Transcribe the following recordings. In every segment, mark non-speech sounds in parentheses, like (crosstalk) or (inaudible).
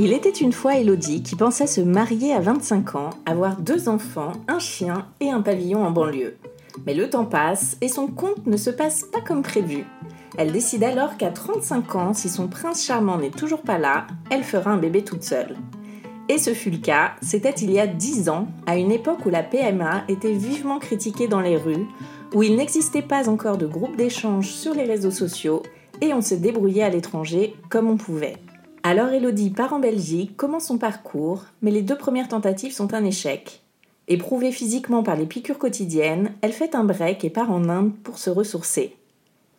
Il était une fois Elodie qui pensait se marier à 25 ans, avoir deux enfants, un chien et un pavillon en banlieue. Mais le temps passe et son compte ne se passe pas comme prévu. Elle décide alors qu'à 35 ans, si son prince charmant n'est toujours pas là, elle fera un bébé toute seule. Et ce fut le cas, c'était il y a 10 ans, à une époque où la PMA était vivement critiquée dans les rues, où il n'existait pas encore de groupe d'échange sur les réseaux sociaux et on se débrouillait à l'étranger comme on pouvait. Alors Elodie part en Belgique, commence son parcours, mais les deux premières tentatives sont un échec. Éprouvée physiquement par les piqûres quotidiennes, elle fait un break et part en Inde pour se ressourcer.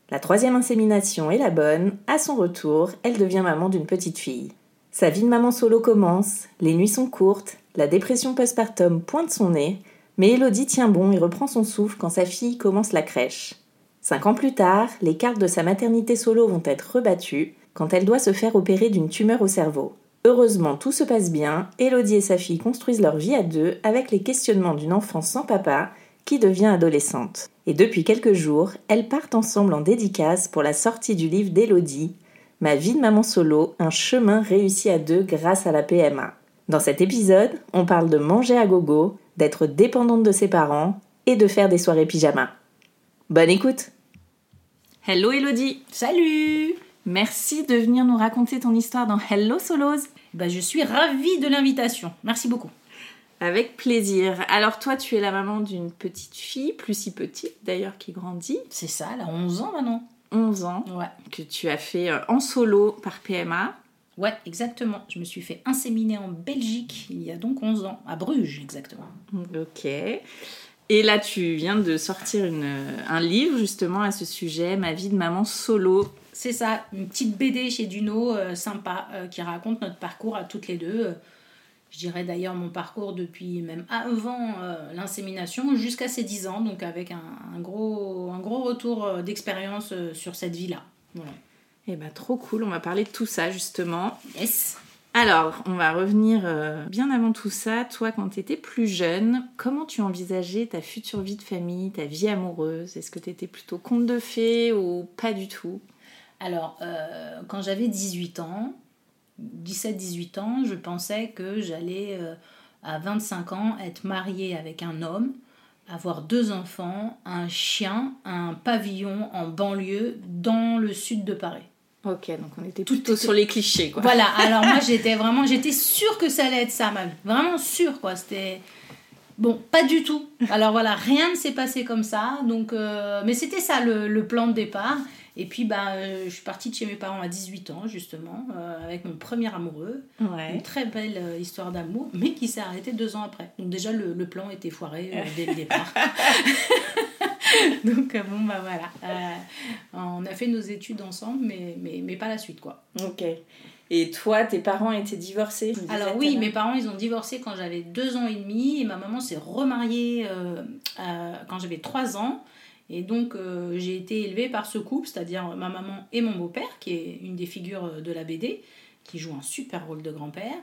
La troisième insémination est la bonne, à son retour, elle devient maman d'une petite fille. Sa vie de maman solo commence, les nuits sont courtes, la dépression postpartum pointe son nez, mais Elodie tient bon et reprend son souffle quand sa fille commence la crèche. Cinq ans plus tard, les cartes de sa maternité solo vont être rebattues quand elle doit se faire opérer d'une tumeur au cerveau. Heureusement, tout se passe bien, Elodie et sa fille construisent leur vie à deux avec les questionnements d'une enfant sans papa qui devient adolescente. Et depuis quelques jours, elles partent ensemble en dédicace pour la sortie du livre d'Elodie, Ma vie de maman solo, un chemin réussi à deux grâce à la PMA. Dans cet épisode, on parle de manger à gogo, d'être dépendante de ses parents et de faire des soirées pyjama. Bonne écoute Hello Elodie Salut Merci de venir nous raconter ton histoire dans Hello Solos. Bah, je suis ravie de l'invitation. Merci beaucoup. Avec plaisir. Alors toi, tu es la maman d'une petite fille, plus si petite d'ailleurs, qui grandit. C'est ça, elle a 11 ans maintenant. 11 ans. Ouais. Que tu as fait euh, en solo par PMA. Ouais, exactement. Je me suis fait inséminer en Belgique il y a donc 11 ans, à Bruges exactement. Ok. Et là, tu viens de sortir une, un livre justement à ce sujet, Ma vie de maman solo. C'est ça, une petite BD chez Duno, euh, sympa, euh, qui raconte notre parcours à toutes les deux. Euh, je dirais d'ailleurs mon parcours depuis même avant l'insémination jusqu'à ses 10 ans, donc avec un, un gros, un gros retour d'expérience sur cette vie-là. Voilà. Eh ben trop cool, on va parler de tout ça justement. Yes Alors, on va revenir euh, bien avant tout ça. Toi, quand tu étais plus jeune, comment tu envisageais ta future vie de famille, ta vie amoureuse? Est-ce que tu étais plutôt conte de fées ou pas du tout? Alors, euh, quand j'avais 18 ans, 17-18 ans, je pensais que j'allais euh, à 25 ans être mariée avec un homme, avoir deux enfants, un chien, un pavillon en banlieue dans le sud de Paris. Ok, donc on était plutôt sur les clichés, quoi. Voilà, alors moi (laughs) j'étais vraiment, j'étais sûre que ça allait être ça, ma vie. Vraiment sûre, quoi. C'était. Bon, pas du tout. Alors voilà, rien ne s'est passé comme ça. Donc, euh, mais c'était ça le, le, plan de départ. Et puis, bah, euh, je suis partie de chez mes parents à 18 ans, justement, euh, avec mon premier amoureux. Ouais. Une très belle euh, histoire d'amour, mais qui s'est arrêtée deux ans après. Donc, déjà, le, le plan était foiré dès le départ. (laughs) Donc, bon, bah voilà. on a fait nos études ensemble, mais, mais, mais pas la suite, quoi. Ok. Et toi, tes parents étaient divorcés Alors oui, mes parents, ils ont divorcé quand j'avais deux ans et demi et ma maman s'est remariée euh, quand j'avais trois ans. Et donc, euh, j'ai été élevée par ce couple, c'est-à-dire ma maman et mon beau-père, qui est une des figures de la BD, qui joue un super rôle de grand-père.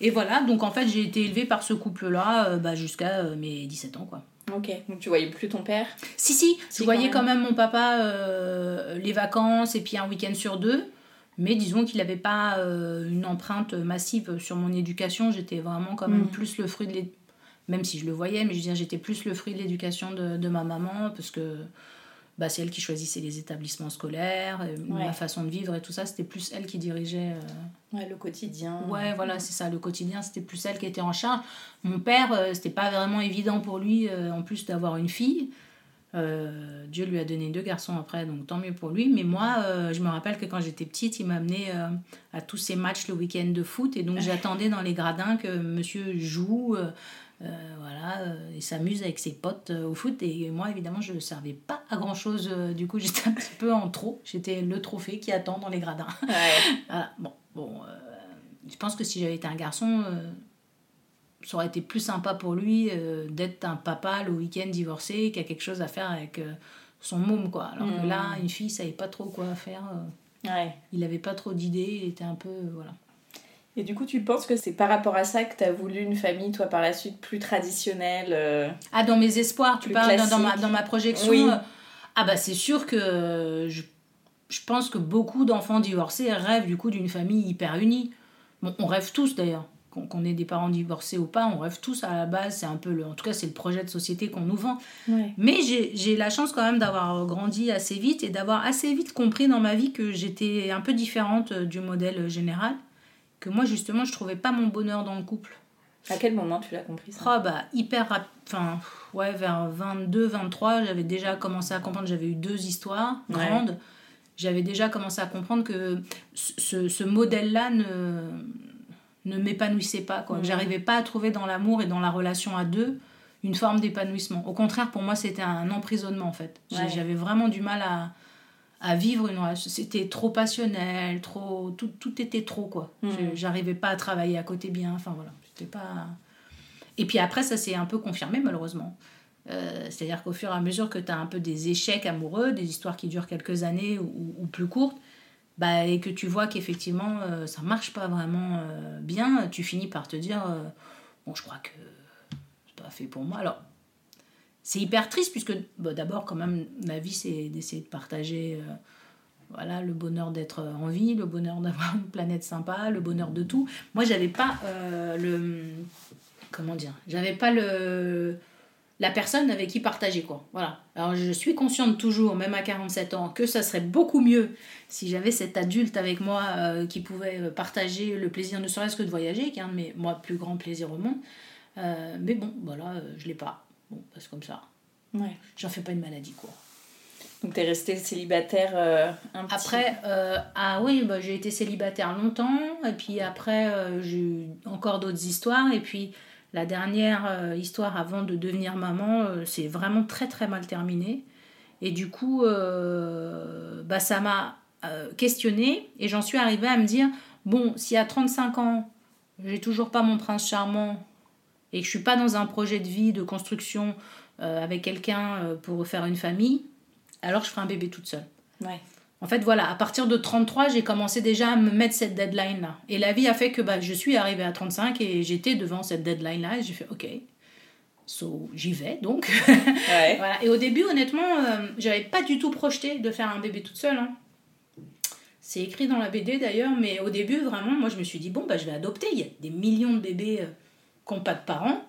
Et voilà, donc en fait, j'ai été élevée par ce couple-là euh, bah, jusqu'à mes 17 ans, quoi. Ok, donc tu voyais plus ton père? Si, si, Si, je voyais quand même mon papa euh, les vacances et puis un week-end sur deux. Mais disons qu'il n'avait pas euh, une empreinte massive sur mon éducation. J'étais vraiment quand même Mm. plus le fruit de l'éducation. Même si je le voyais, mais je veux dire, j'étais plus le fruit de l'éducation de, de ma maman parce que bah, c'est elle qui choisissait les établissements scolaires, euh, Ouais. ma façon de vivre et tout ça. C'était plus elle qui dirigeait. euh, Ouais, le quotidien. Ouais, voilà, c'est ça, le quotidien, c'était plus elle qui était en charge. Mon père, euh, c'était pas vraiment évident pour lui, euh, en plus d'avoir une fille. Dieu lui a donné deux garçons après, donc tant mieux pour lui. Mais moi, je me rappelle que quand j'étais petite, il m'a amené euh, à tous ces matchs le week-end de foot. Et donc (laughs) j'attendais dans les gradins que monsieur joue, voilà, euh, et s'amuse avec ses potes euh, au foot. Et moi, évidemment, je ne servais pas à grand-chose. euh, du coup, (laughs) j'étais un petit peu en trop. J'étais le trophée qui attend dans les gradins. Ouais. (laughs) Voilà, bon, bon euh, je pense que si j'avais été un garçon, euh, ça aurait été plus sympa pour lui euh, d'être un papa le week-end divorcé qui a quelque chose à faire avec euh, son môme, quoi. Alors que Mm. là, une fille savait pas trop quoi faire. euh, Ouais. il avait pas trop d'idées, il était un peu. euh, voilà. Et du coup, tu penses que c'est par rapport à ça que tu as voulu une famille, toi, par la suite, plus traditionnelle euh, Ah, dans mes espoirs, tu parles dans, dans ma, dans ma projection Oui. euh, Ah, bah, c'est sûr que euh, je, je pense que beaucoup d'enfants divorcés rêvent du coup d'une famille hyper unie. Bon, on rêve tous d'ailleurs. Qu'on ait des parents divorcés ou pas, on rêve tous à la base. C'est un peu le. En tout cas, c'est le projet de société qu'on nous vend. Ouais. Mais j'ai la chance quand même d'avoir grandi assez vite et d'avoir assez vite compris dans ma vie que j'étais un peu différente du modèle général. Que moi, justement, je trouvais pas mon bonheur dans le couple. À quel moment tu l'as compris ça? Oh, bah, hyper rapide. Enfin, ouais, vers 22, 23, j'avais déjà commencé à comprendre. J'avais eu deux histoires Ouais. grandes. J'avais déjà commencé à comprendre que ce, ce modèle-là ne, ne m'épanouissait pas. Quoi. Mhm. J'arrivais pas à trouver dans l'amour et dans la relation à deux une forme d'épanouissement. Au contraire, pour moi, c'était un emprisonnement, en fait. Ouais. J'avais vraiment du mal à, à vivre une. C'était trop passionnel, trop, tout, tout était trop, quoi. Je- J'arrivais pas à travailler à côté bien. Enfin, voilà. C'était pas... Et puis après, ça s'est un peu confirmé, malheureusement. Euh, C'est-à-dire qu'au fur et à mesure que tu as un peu des échecs amoureux, des histoires qui durent quelques années ou, ou plus courtes, bah, et que tu vois qu'effectivement euh, ça marche pas vraiment euh, bien, tu finis par te dire bon, je crois que c'est pas fait pour moi. Alors, c'est hyper triste puisque bah, d'abord, quand même, ma vie, c'est d'essayer de partager euh, voilà, le bonheur d'être en vie, le bonheur d'avoir une planète sympa, le bonheur de tout. Moi, j'avais pas euh, le. Comment dire J'avais pas le la personne avec qui partager quoi. Voilà. Alors je suis consciente toujours, même à 47 ans, que ça serait beaucoup mieux si j'avais cet adulte avec moi euh, qui pouvait partager le plaisir, ne serait-ce que de voyager, qui est un de mes moi, plus grands plaisirs au monde. Mais bon, voilà, je l'ai pas. Bah, c'est comme ça. Ouais. J'en fais pas une maladie quoi. Donc t'es resté célibataire euh, un petit Après, euh, ah oui, bah, j'ai été célibataire longtemps, et puis après, euh, j'ai eu encore d'autres histoires, et puis la dernière histoire avant de devenir maman, c'est vraiment très très mal terminé. Et du coup, bah, ça m'a questionnée, et j'en suis arrivée à me dire, bon, si à 35 ans, j'ai toujours pas mon prince charmant, et que je suis pas dans un projet de vie, de construction euh, avec quelqu'un euh, pour faire une famille, alors je ferai un bébé toute seule. Ouais. En fait, voilà, à partir de 33, j'ai commencé déjà à me mettre cette deadline-là. Et la vie a fait que bah, je suis arrivée à 35 et j'étais devant cette deadline-là et j'ai fait OK. So, j'y vais donc. (laughs) Ouais. voilà. Et au début, honnêtement, euh, j'avais pas du tout projeté de faire un bébé toute seule. hein. C'est écrit dans la BD d'ailleurs, mais au début, vraiment, moi je me suis dit bon, bah, je vais adopter. Il y a des millions de bébés euh, qui n'ont pas de parents.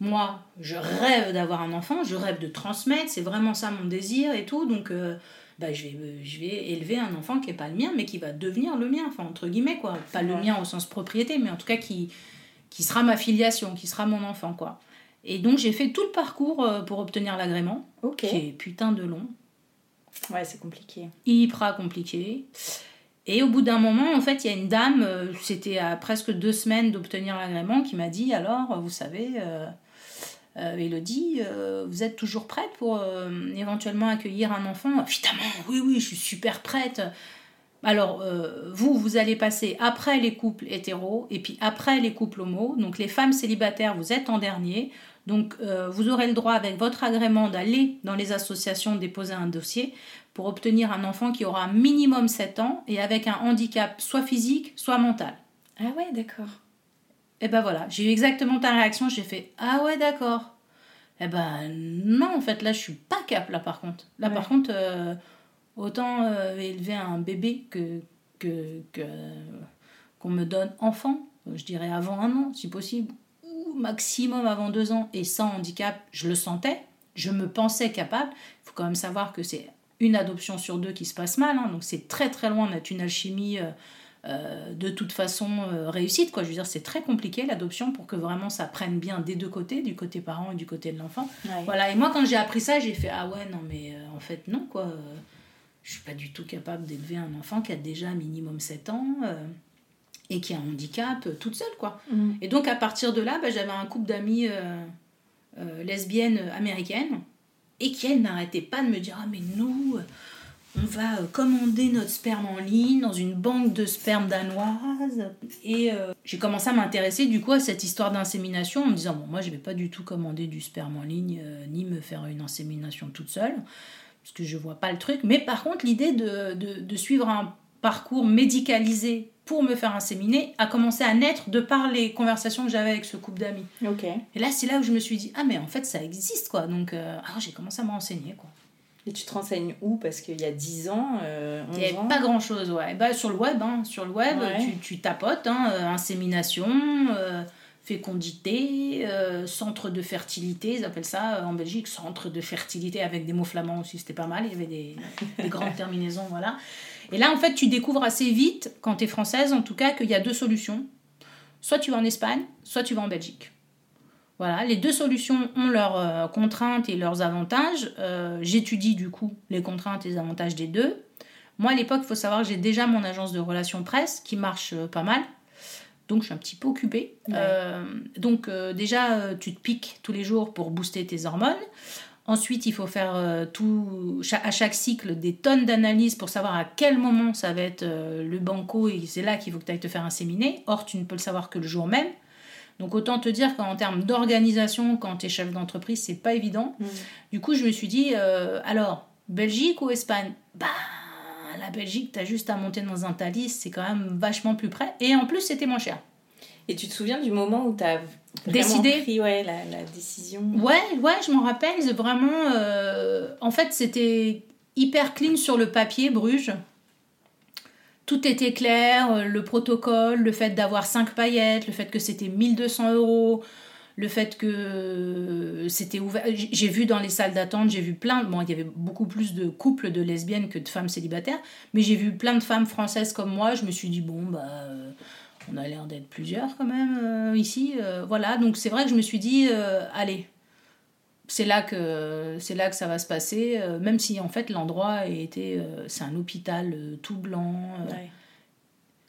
Moi, je rêve d'avoir un enfant, je rêve de transmettre, c'est vraiment ça mon désir et tout. Donc, euh, bah, je, vais, euh, je vais élever un enfant qui n'est pas le mien, mais qui va devenir le mien, enfin, entre guillemets, quoi. Pas le mien au sens propriété, mais en tout cas qui, qui sera ma filiation, qui sera mon enfant, quoi. Et donc, j'ai fait tout le parcours euh, pour obtenir l'agrément, Ok. qui est putain de long Ouais, c'est compliqué. hyper compliqué. Et au bout d'un moment, en fait, il y a une dame, euh, c'était à presque deux semaines d'obtenir l'agrément, qui m'a dit alors, vous savez, euh, euh, Elodie, vous êtes toujours prête pour éventuellement accueillir un enfant? Évidemment, oui, oui, je suis super prête. Alors, vous, vous allez passer après les couples hétéros et puis après les couples homo. Donc, les femmes célibataires, vous êtes en dernier. Donc, vous aurez le droit, avec votre agrément, d'aller dans les associations déposer un dossier pour obtenir un enfant qui aura minimum 7 ans et avec un handicap soit physique, soit mental. Ah ouais, d'accord. Et ben voilà, j'ai eu exactement ta réaction, j'ai fait Ah ouais, d'accord. Eh ben non, en fait, là, je suis pas cap, là, par contre. Là, par contre, euh, autant euh, élever un bébé que que qu'on me donne enfant, je dirais avant un an, si possible, ou maximum avant deux ans, et sans handicap, je le sentais, je me pensais capable. Il faut quand même savoir que c'est une adoption sur deux qui se passe mal, hein, donc c'est très très loin d'être une alchimie. Euh, euh, de toute façon euh, réussite. Quoi. Je veux dire, c'est très compliqué l'adoption pour que vraiment ça prenne bien des deux côtés, du côté parent et du côté de l'enfant. Voilà. Et moi, quand j'ai appris ça, j'ai fait ah ouais non mais euh, en fait non quoi. je suis pas du tout capable d'élever un enfant qui a déjà minimum 7 ans et qui a un handicap toute seule quoi. Mm. Et donc à partir de là, bah, j'avais un couple d'amis lesbiennes américaines et qui elles n'arrêtaient pas de me dire ah mais nous on va euh, commander notre sperme en ligne dans une banque de sperme danoise. Et euh, j'ai commencé à m'intéresser du coup à cette histoire d'insémination en me disant, bon, moi je vais pas du tout commander du sperme en ligne, euh, ni me faire une insémination toute seule, parce que je vois pas le truc. Mais par contre, l'idée de, de, suivre un parcours médicalisé pour me faire inséminer a commencé à naître de par les conversations que j'avais avec ce couple d'amis. Et là, c'est là où je me suis dit, ah mais en fait, ça existe, quoi. Donc, ah, j'ai commencé à me renseigner, quoi. Et tu te renseignes où? Parce qu'il y a 10 ans, euh, Il n'y avait pas grand-chose, ouais. Bah, sur le web, hein. sur le web tu, tu, tapotes, hein, euh, insémination, euh, fécondité, centre de fertilité, ils appellent ça en Belgique, centre de fertilité, avec des mots flamands aussi, c'était pas mal, il y avait des, des grandes (laughs) terminaisons, voilà. Et là, en fait, tu découvres assez vite, quand tu es française en tout cas, qu'il y a deux solutions. Soit tu vas en Espagne, soit tu vas en Belgique. Voilà, les deux solutions ont leurs euh, contraintes et leurs avantages. Euh, j'étudie du coup les contraintes et les avantages des deux. Moi, à l'époque, il faut savoir que j'ai déjà mon agence de relations presse qui marche euh, pas mal. Donc, je suis un petit peu occupée. donc, déjà, tu te piques tous les jours pour booster tes hormones. Ensuite, il faut faire tout, à chaque cycle des tonnes d'analyses pour savoir à quel moment ça va être le banco et c'est là qu'il faut que tu ailles te faire inséminer. Or, tu ne peux le savoir que le jour même. Donc autant te dire qu'en termes d'organisation, quand tu es chef d'entreprise, c'est pas évident. Mm. Du coup, je me suis dit, euh, alors, Belgique ou Espagne? Bah, la Belgique, tu as juste à monter dans un Thalys, c'est quand même vachement plus près. Et en plus, c'était moins cher. Et tu te souviens du moment où tu as décidé pris, ouais, la, décision? Ouais, ouais, je m'en rappelle. Vraiment, euh, en fait, c'était hyper clean sur le papier, Bruges tout était clair, euh, le protocole, le fait d'avoir 5 paillettes, le fait que c'était 1200 euros, le fait que c'était ouvert. J'ai vu dans les salles d'attente, j'ai vu plein, bon, il y avait beaucoup plus de couples de lesbiennes que de femmes célibataires, mais j'ai vu plein de femmes françaises comme moi, je me suis dit, bon, bah, euh, on a l'air d'être plusieurs quand même euh, ici, voilà, donc c'est vrai que je me suis dit, allez, c'est là que c'est là que ça va se passer euh, même si en fait l'endroit était euh, c'est un hôpital euh, tout blanc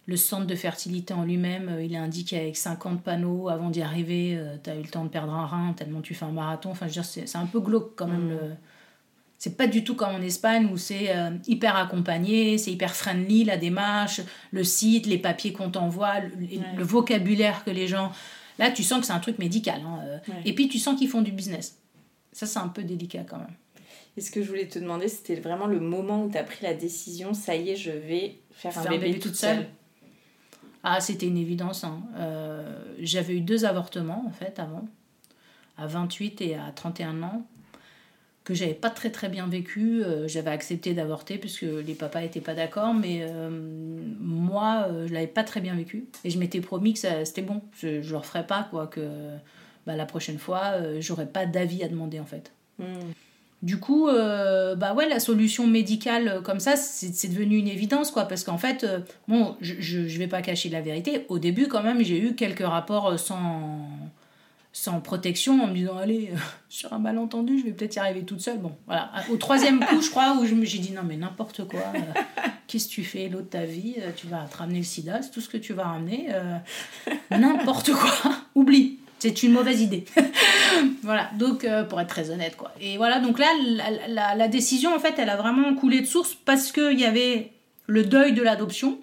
le centre de fertilité en lui-même il est indiqué avec 50 panneaux avant d'y arriver tu as eu le temps de perdre un rein tellement tu fais un marathon. Enfin je veux dire c'est un peu glauque quand même mm. C'est pas du tout comme en Espagne où c'est hyper accompagné, c'est hyper friendly la démarche, le site, les papiers qu'on t'envoie, le, vocabulaire que les gens. Là, tu sens que c'est un truc médical. Hein, Et puis, tu sens qu'ils font du business. Ça, c'est un peu délicat quand même. Et ce que je voulais te demander, c'était vraiment le moment où tu as pris la décision, ça y est, je vais faire, un, bébé toute seule. Ah, c'était une évidence. Hein. Euh, j'avais eu deux avortements, en fait, avant, à 28 et à 31 ans, que j'avais pas très très bien vécu. Euh, j'avais accepté d'avorter puisque les papas n'étaient pas d'accord, mais euh, moi, je l'avais pas très bien vécu. Et je m'étais promis que c'était bon, je ne le referais pas, quoi, que bah, la prochaine fois, euh, j'aurais pas d'avis à demander en fait. Hmm. Du coup, euh, bah ouais, la solution médicale euh, comme ça, c'est devenu une évidence, quoi. Parce qu'en fait, bon, je, je, vais pas cacher la vérité. Au début, quand même, j'ai eu quelques rapports sans, sans protection en me disant, allez, (laughs) sur un malentendu, je vais peut-être y arriver toute seule. Bon, voilà. Au troisième coup, je crois, où j'ai dit, non, mais n'importe quoi. Qu'est-ce que tu fais l'autre ta vie Tu vas te ramener le sida, c'est tout ce que tu vas ramener. (laughs) n'importe quoi. Oublie c'est une mauvaise idée. (laughs) voilà, donc euh, pour être très honnête quoi. Et voilà, donc là, la, la, décision en fait, elle a vraiment coulé de source parce qu'il y avait le deuil de l'adoption,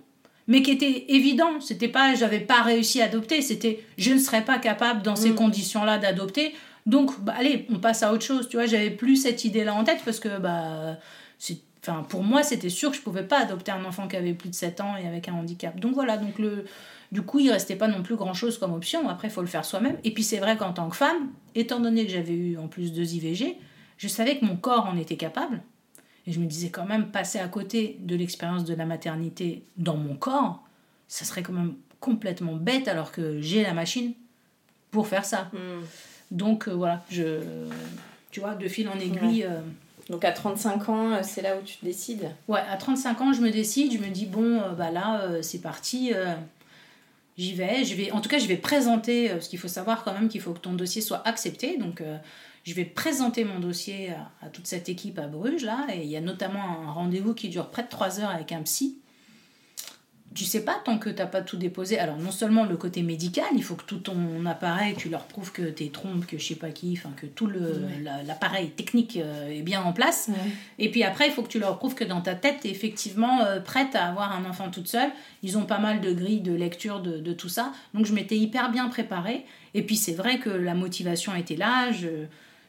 mais qui était évident. C'était pas, j'avais pas réussi à adopter, c'était, je ne serais pas capable dans ces mm. conditions-là d'adopter. Donc, bah, allez, on passe à autre chose. Tu vois, j'avais plus cette idée-là en tête parce que bah, c'est Enfin, pour moi, c'était sûr que je pouvais pas adopter un enfant qui avait plus de 7 ans et avec un handicap. Donc voilà, donc le, du coup, il restait pas non plus grand-chose comme option. Après, il faut le faire soi-même. Et puis c'est vrai qu'en tant que femme, étant donné que j'avais eu en plus deux IVG, je savais que mon corps en était capable. Et je me disais quand même, passer à côté de l'expérience de la maternité dans mon corps, ça serait quand même complètement bête alors que j'ai la machine pour faire ça. Hmm. Donc euh, voilà, je, tu vois, de fil en aiguille. euh, Donc à 35 ans, euh, c'est là où tu te décides? Ouais, à 35 ans, je me décide, je me dis, bon, euh, bah là, c'est parti, j'y vais. Je vais. En tout cas, je vais présenter, parce qu'il faut savoir quand même qu'il faut que ton dossier soit accepté. Donc, je vais présenter mon dossier à, à toute cette équipe à Bruges, là. Et il y a notamment un rendez-vous qui dure près de 3 heures avec un psy. Tu sais pas tant que t'as pas tout déposé. Alors, non seulement le côté médical, il faut que tout ton appareil, tu leur prouves que tes trompes, que je sais pas qui, enfin, que tout le- Ouais. la- l'appareil technique euh, est bien en place. Et puis après, il faut que tu leur prouves que dans ta tête, tu es effectivement euh, prête à avoir un enfant toute seule. Ils ont pas mal de grilles de lecture de, de tout ça. Donc je m'étais hyper bien préparée. Et puis c'est vrai que la motivation était là. Je,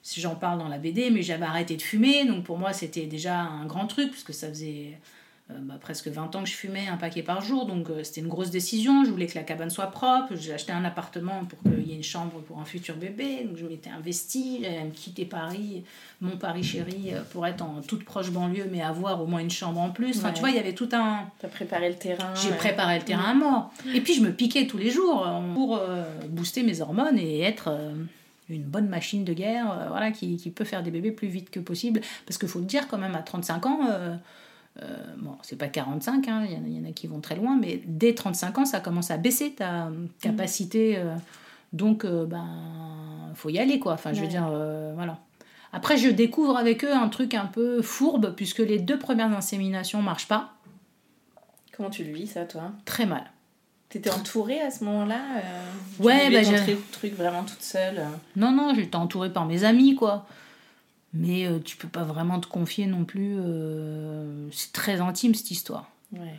si j'en parle dans la BD, mais j'avais arrêté de fumer. Donc pour moi, c'était déjà un grand truc, parce que ça faisait euh, bah, presque 20 ans que je fumais un paquet par jour. Donc euh, c'était une grosse décision. Je voulais que la cabane soit propre. J'ai acheté un appartement pour qu'il y ait une chambre pour un futur bébé. Donc je m'étais investie. J'allais me quitter Paris, mon Paris chéri, euh, pour être en toute proche banlieue, mais avoir au moins une chambre en plus. Enfin, Ouais. tu vois, il y avait tout un. T'as préparé le terrain. J'ai ouais. préparé le terrain à mort. Et puis je me piquais tous les jours pour euh, booster mes hormones et être une bonne machine de guerre euh, voilà, qui, qui peut faire des bébés plus vite que possible. Parce qu'il faut le dire quand même, à 35 ans, euh, euh, bon, c'est pas 45, hein, il y en a- il y, en a qui vont très loin, mais dès 35 ans, ça commence à baisser ta capacité. euh, donc, ben, faut y aller, quoi. Enfin, je veux Ouais. dire, voilà. Après, je découvre avec eux un truc un peu fourbe, puisque les deux premières inséminations marchent pas. Comment tu le vis, ça, toi? Très mal. T'étais entourée à ce moment-là euh, Ouais, bah, j'ai- truc, vraiment toute seule. euh. Non, non, j'étais entourée par mes amis, quoi. Mais euh, tu peux pas vraiment te confier non plus. euh, c'est très intime, cette histoire. Ouais.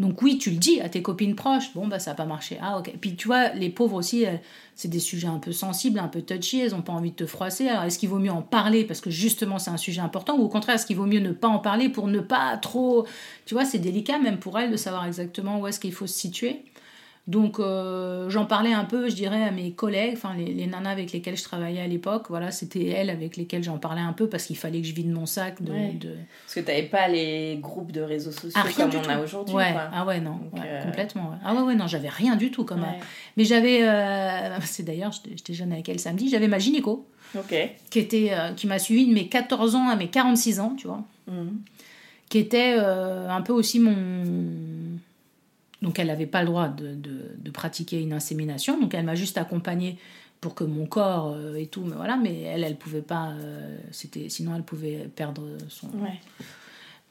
Donc oui, tu le dis à tes copines proches. Bon, bah ça n'a pas marché. Ah, ok. Puis tu vois, les pauvres aussi, elles- c'est des sujets un peu sensibles, un peu touchy. Elles n'ont pas envie de te froisser. Alors est-ce qu'il vaut mieux en parler parce que justement c'est un sujet important ou au contraire, est-ce qu'il vaut mieux ne pas en parler pour ne pas trop... Tu vois, c'est délicat même pour elles de savoir exactement où est-ce qu'il faut se situer. Donc euh, j'en parlais un peu, je dirais, à mes collègues, enfin les, les nanas avec lesquelles je travaillais à l'époque. Voilà, c'était elles avec lesquelles j'en parlais un peu parce qu'il fallait que je vide mon sac de... Ouais. de... Parce que t'avais pas les groupes de réseaux sociaux Ah, rien comme on tout. a aujourd'hui. Ouais. quoi. Ah ouais, non, Donc, ouais, euh, complètement. Ah ouais, ouais, non, j'avais rien du tout comme. Mais j'avais, euh, (laughs) c'est d'ailleurs, j'étais jeune avec elle samedi, j'avais ma gynéco qui était, qui m'a suivi de mes 14 ans à mes 46 ans, tu vois, Mhm. qui était un peu aussi mon. Donc elle n'avait pas le droit de, de, de pratiquer une insémination, donc elle m'a juste accompagnée pour que mon corps euh, et tout, mais voilà, mais elle, elle pouvait pas, euh, c'était, sinon elle pouvait perdre son. Ouais.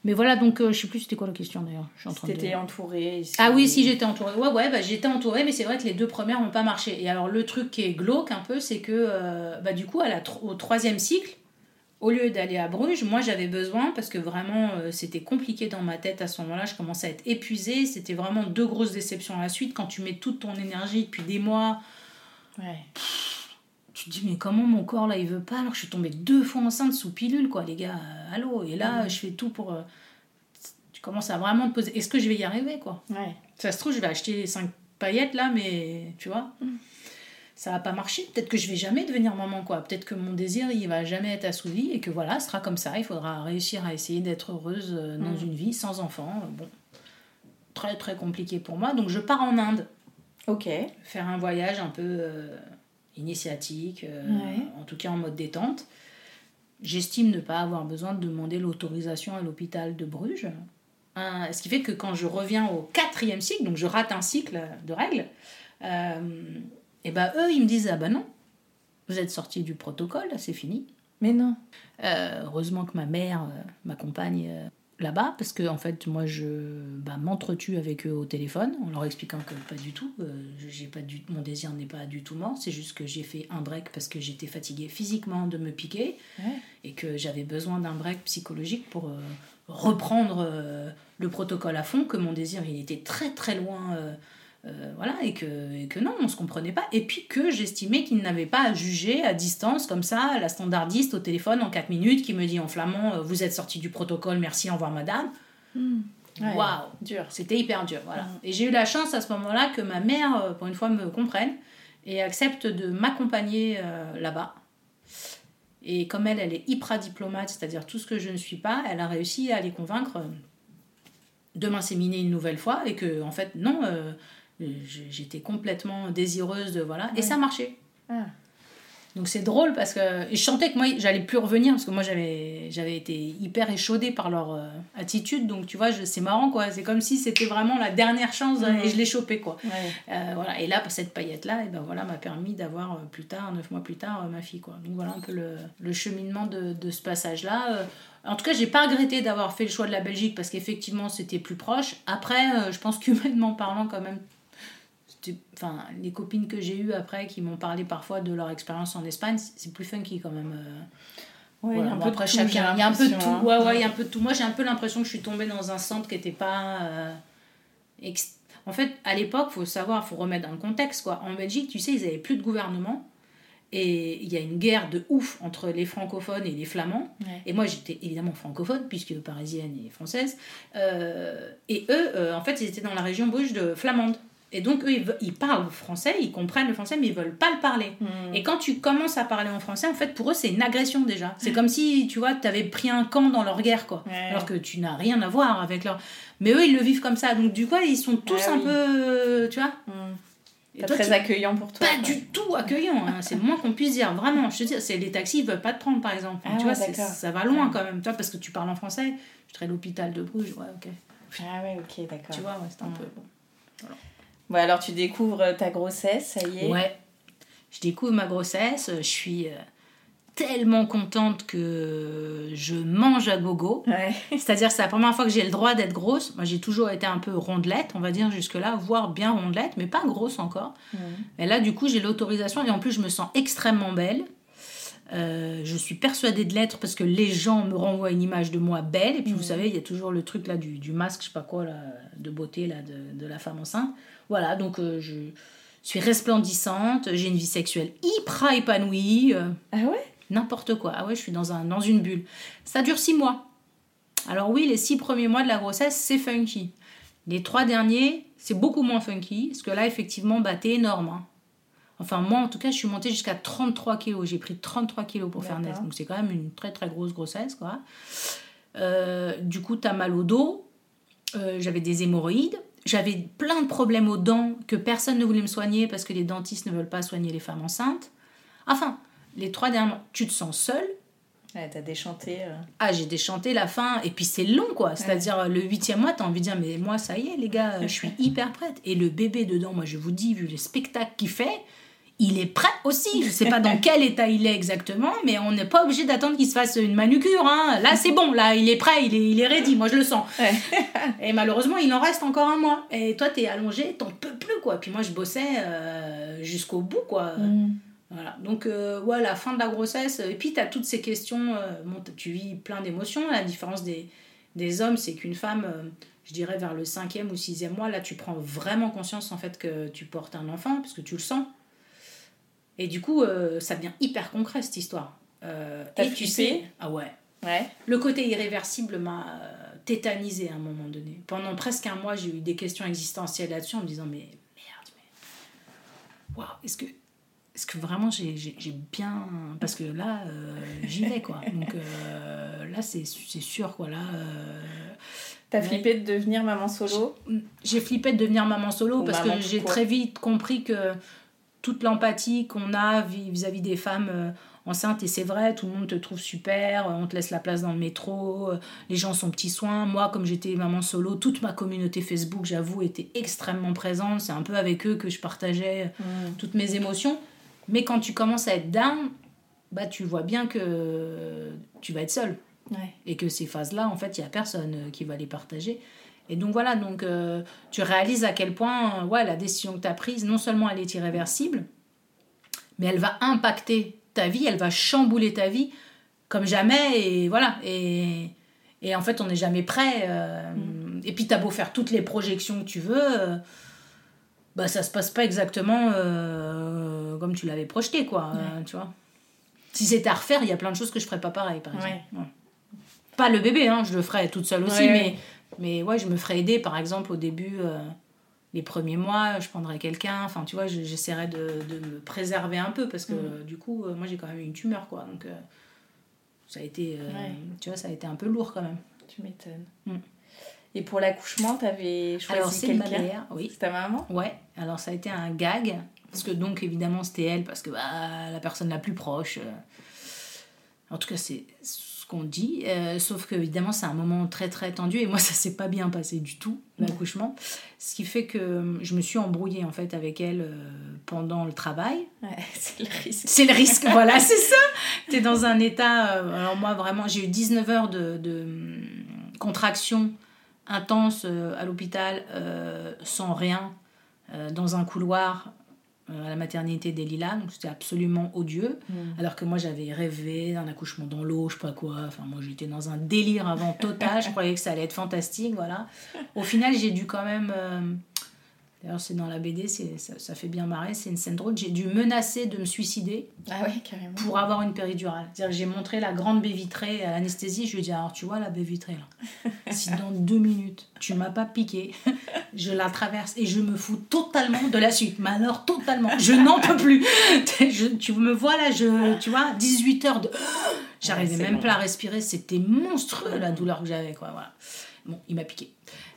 Mais voilà, donc euh, je sais plus c'était quoi la question d'ailleurs. Je suis en train de- T'étais entourée. Ah oui, si j'étais entourée. Ouais, ouais, bah, j'étais entourée, mais c'est vrai que les deux premières n'ont pas marché. Et alors, le truc qui est glauque un peu, c'est que euh, bah, du coup, à la au troisième cycle, au lieu d'aller à Bruges, moi j'avais besoin, parce que vraiment euh, c'était compliqué dans ma tête à ce moment-là, je commençais à être épuisée. C'était vraiment deux grosses déceptions à la suite. Quand tu mets toute ton énergie depuis des mois, Ouais. tu te dis, mais comment mon corps là il veut pas alors que je suis tombée deux fois enceinte sous pilule, quoi, les gars, euh, allô. Et là, je fais tout pour. euh, tu commences à vraiment te poser, est-ce que je vais y arriver, quoi? Ouais. ça se trouve, je vais acheter les 5 paillettes là, mais tu vois, Mm. Ça va pas marcher. Peut-être que je vais jamais devenir maman, quoi. Peut-être que mon désir, il va jamais être assouvi et que voilà, ce sera comme ça. Il faudra réussir à essayer d'être heureuse euh, dans Mm. une vie sans enfant. Euh, Bon, très très compliqué pour moi. Donc je pars en Inde Ok. faire un voyage un peu euh, initiatique, euh, Ouais. en tout cas en mode détente. J'estime ne pas avoir besoin de demander l'autorisation à l'hôpital de Bruges. Ce qui fait que quand je reviens au quatrième cycle, donc je rate un cycle de règles, et ben eux ils me disent ah ben non, vous êtes sorti du protocole, c'est fini. Mais non. Euh, heureusement que ma mère euh, m'accompagne euh, là-bas parce que en fait moi je bah, m'entretue avec eux au téléphone en leur expliquant que pas du tout, j'ai pas du mon désir n'est pas du tout mort, c'est juste que j'ai fait un break parce que j'étais fatiguée physiquement de me piquer Ouais. et que j'avais besoin d'un break psychologique pour reprendre le protocole à fond, que mon désir il était très très loin euh, voilà, et que, et que non, on se comprenait pas. Et puis que j'estimais qu'il n'avait pas à juger à distance, comme ça, la standardiste au téléphone en 4 minutes qui me dit en flamand euh, Vous êtes sorti du protocole, merci, au revoir madame. Hmm. Ouais. Waouh Dur. C'était hyper dur, voilà. Mm. Et j'ai eu la chance à ce moment-là que ma mère, euh, pour une fois, me comprenne et accepte de m'accompagner euh, là-bas. Et comme elle, elle est hyper diplomate, c'est-à-dire tout ce que je ne suis pas, elle a réussi à les convaincre de m'inséminer une nouvelle fois et que, en fait, non, euh, j'étais complètement désireuse de. Voilà. Et ça marchait. Ah. Donc c'est drôle parce que et je sentais que moi j'allais plus revenir parce que moi j'avais j'avais été hyper échaudée par leur euh, attitude donc tu vois c'est marrant quoi c'est comme si c'était vraiment la dernière chance Mhm. et je l'ai chopé quoi Ouais. Euh, voilà et là cette paillette là et ben voilà m'a permis d'avoir euh, plus tard neuf mois plus tard ma fille quoi donc voilà un peu le, le cheminement de, de ce passage là en tout cas j'ai pas regretté d'avoir fait le choix de la Belgique parce qu'effectivement c'était plus proche après je pense qu'humainement parlant quand même enfin les copines que j'ai eues après qui m'ont parlé parfois de leur expérience en Espagne c'est plus funky quand même. Ouais, il y a un bon, peu après de tout, chacun il y a un peu de tout hein. ouais ouais il y a un peu de tout moi j'ai un peu l'impression que je suis tombée dans un centre qui était pas euh, ex- en fait à l'époque faut savoir faut remettre dans le contexte quoi en Belgique tu sais ils avaient plus de gouvernement et il y a une guerre de ouf entre les francophones et les flamands Ouais. et moi, j'étais évidemment francophone, puisque parisienne et française. Euh, et eux, euh, en fait, ils étaient dans la région bruges de flamande. Et donc, eux, ils, parlent français, ils comprennent le français, mais ils veulent pas le parler. Hmm. Et quand tu commences à parler en français, en fait, pour eux, c'est une agression déjà. C'est comme si, tu vois, tu avais pris un camp dans leur guerre, quoi. Ouais. Alors que tu n'as rien à voir avec leur. Mais eux, ils le vivent comme ça. Donc, du coup, ils sont tous Ah un oui. peu. Tu vois Hmm. Et toi, très accueillant pour toi. pas quoi. du tout accueillant, hein. c'est le moins qu'on puisse dire, vraiment. Je te dis, c'est les taxis, ils veulent pas te prendre par exemple. Ah tu vois, ça va loin quand même, tu vois, parce que tu parles en français. Je serais à l'hôpital de Bruges, ouais, ok. Ah ouais, ok, d'accord. Tu vois, ouais, c'est un Ouais. peu bon. Bon, alors tu découvres ta grossesse, ça y est. Ouais, je découvre ma grossesse, je suis euh, tellement contente que je mange à gogo. Ouais. (laughs) C'est-à-dire que c'est la première fois que j'ai le droit d'être grosse. Moi, j'ai toujours été un peu rondelette, on va dire jusque-là, voire bien rondelette, mais pas grosse encore. Mhm. Et là, du coup, j'ai l'autorisation et en plus, je me sens extrêmement belle. Euh, je suis persuadée de l'être parce que les gens me renvoient une image de moi belle. Et puis, vous savez, il y a toujours le truc là du, du masque, je sais pas quoi, là, de beauté là, de, de la femme enceinte. Voilà, donc euh, je suis resplendissante, j'ai une vie sexuelle hyper épanouie. euh, Ah ouais? N'importe quoi. Ah ouais, je suis dans, un, dans une bulle. Ça dure six mois. Alors oui, les six premiers mois de la grossesse, c'est funky. Les trois derniers, c'est beaucoup moins funky. Parce que là, effectivement, bah, t'es énorme. hein. Enfin, moi, en tout cas, je suis montée jusqu'à 33 kilos. J'ai pris 33 kilos pour faire naître. Donc, c'est quand même une très, très grosse grossesse, quoi. Euh, du coup, t'as mal au dos. Euh, j'avais des hémorroïdes. J'avais plein de problèmes aux dents que personne ne voulait me soigner parce que les dentistes ne veulent pas soigner les femmes enceintes. Enfin, les trois derniers mois, tu te sens seule. Ouais, t'as déchanté. euh. Ah, j'ai déchanté la fin, et puis c'est long, quoi. C'est-à-dire, le huitième mois, t'as envie de dire, mais moi, ça y est, les gars, je suis (laughs) hyper prête. Et le bébé dedans, moi, je vous dis, vu le spectacle qu'il fait, il est prêt aussi. Je sais pas dans (laughs) quel état il est exactement, mais on n'est pas obligé d'attendre qu'il se fasse une manucure. Hein. Là, c'est bon, là, il est prêt, il est, il est ready, moi, je le sens. Ouais. (laughs) Et malheureusement, il en reste encore un mois. Et toi, t'es allongé, t'en peux plus, quoi. Puis moi, je bossais euh, jusqu'au bout, quoi. Mhm. Voilà, donc euh, ouais, la fin de la grossesse, et puis tu as toutes ces questions, euh, bon, tu vis plein d'émotions, la différence des, des hommes, c'est qu'une femme, euh, je dirais vers le cinquième ou sixième mois, là tu prends vraiment conscience en fait que tu portes un enfant, parce que tu le sens. Et du coup, euh, ça devient hyper concret cette histoire. Euh, T'as et tu sais, ah ouais, Ouais. le côté irréversible m'a euh, tétanisé à un moment donné. Pendant presque un mois, j'ai eu des questions existentielles là-dessus en me disant mais merde, mais waouh, est-ce que est-ce que vraiment j'ai j'ai- j'ai bien parce que là j'y vais quoi. (laughs) Donc là c'est c'est sûr quoi là. T'as Ouais. flippé de devenir maman solo? J'ai flippé de devenir maman solo Ou parce que j'ai très vite compris que toute l'empathie qu'on a vis- vis-à-vis des femmes euh, enceintes, et c'est vrai, tout le monde te trouve super, euh, on te laisse la place dans le métro, euh, les gens sont petits soins. Moi, comme j'étais maman solo, toute ma communauté Facebook, j'avoue, était extrêmement présente. C'est un peu avec eux que je partageais Mhm. toutes mes émotions. Mais quand tu commences à être down, bah, tu vois bien que tu vas être seule Ouais. et que ces phases-là, en fait, il n'y a personne qui va les partager. Et donc voilà, donc euh, tu réalises à quel point euh, ouais, la décision que tu as prise, non seulement elle est irréversible, mais elle va impacter ta vie, elle va chambouler ta vie comme jamais. Et voilà. Et, et en fait, on n'est jamais prêt. euh, Et puis, tu as beau faire toutes les projections que tu veux. euh, bah ça se passe pas exactement comme tu l'avais projeté, quoi. tu vois. Si c'était à refaire, il y a plein de choses que je ferais pas pareil, par exemple. Ouais. Ouais. Pas le bébé, hein, je le ferais toute seule aussi, mais. Mais ouais, je me ferais aider, par exemple, au début, euh, les premiers mois, je prendrais quelqu'un, enfin, tu vois, je- j'essaierais de, de me préserver un peu, parce que Mm. du coup, euh, moi, j'ai quand même eu une tumeur, quoi, donc euh, ça a été, euh, Ouais. tu vois, ça a été un peu lourd, quand même. Tu m'étonnes. Mm. Et pour l'accouchement, t'avais choisi quelqu'un mère, oui. C'est ta maman? Ouais, alors ça a été un gag, parce que donc évidemment c'était elle, parce que bah, la personne la plus proche. En tout cas, c'est ce qu'on dit. euh, sauf que évidemment, c'est un moment très très tendu, et moi (laughs) ça s'est pas bien passé du tout, l'accouchement. Ce qui fait que euh, je me suis embrouillée en fait avec elle euh, pendant le travail. Ouais, (laughs) c'est le risque. C'est le risque, (laughs) voilà, c'est ça. Tu es dans un état. euh, alors, moi, vraiment, j'ai eu 19 heures de, de hum, contraction intense à l'hôpital, sans rien, dans un couloir à la maternité des Lilas. Donc, c'était absolument odieux. Alors que moi, j'avais rêvé d'un accouchement dans l'eau, je sais pas quoi. Enfin, moi, j'étais dans un délire avant total. je croyais que ça allait être fantastique, voilà. Au final, j'ai dû quand même. D'ailleurs, c'est dans la BD, c'est, ça, ça fait bien marrer, c'est une scène drôle. J'ai dû menacer de me suicider Ah ouais, carrément. pour avoir une péridurale. C'est-à-dire que j'ai montré la grande baie vitrée à l'anesthésie. Je lui ai dit, alors tu vois la baie vitrée là, (laughs) si dans deux minutes tu m'as pas piqué, (laughs) je la traverse et je me fous totalement de la suite. Mais alors totalement, je n'en peux plus. (laughs) Je- tu me vois là, je, tu vois, 18 heures de... (gasps) J'arrivais même pas à respirer, c'était monstrueux la douleur que j'avais. quoi. Voilà. Bon, il m'a piqué.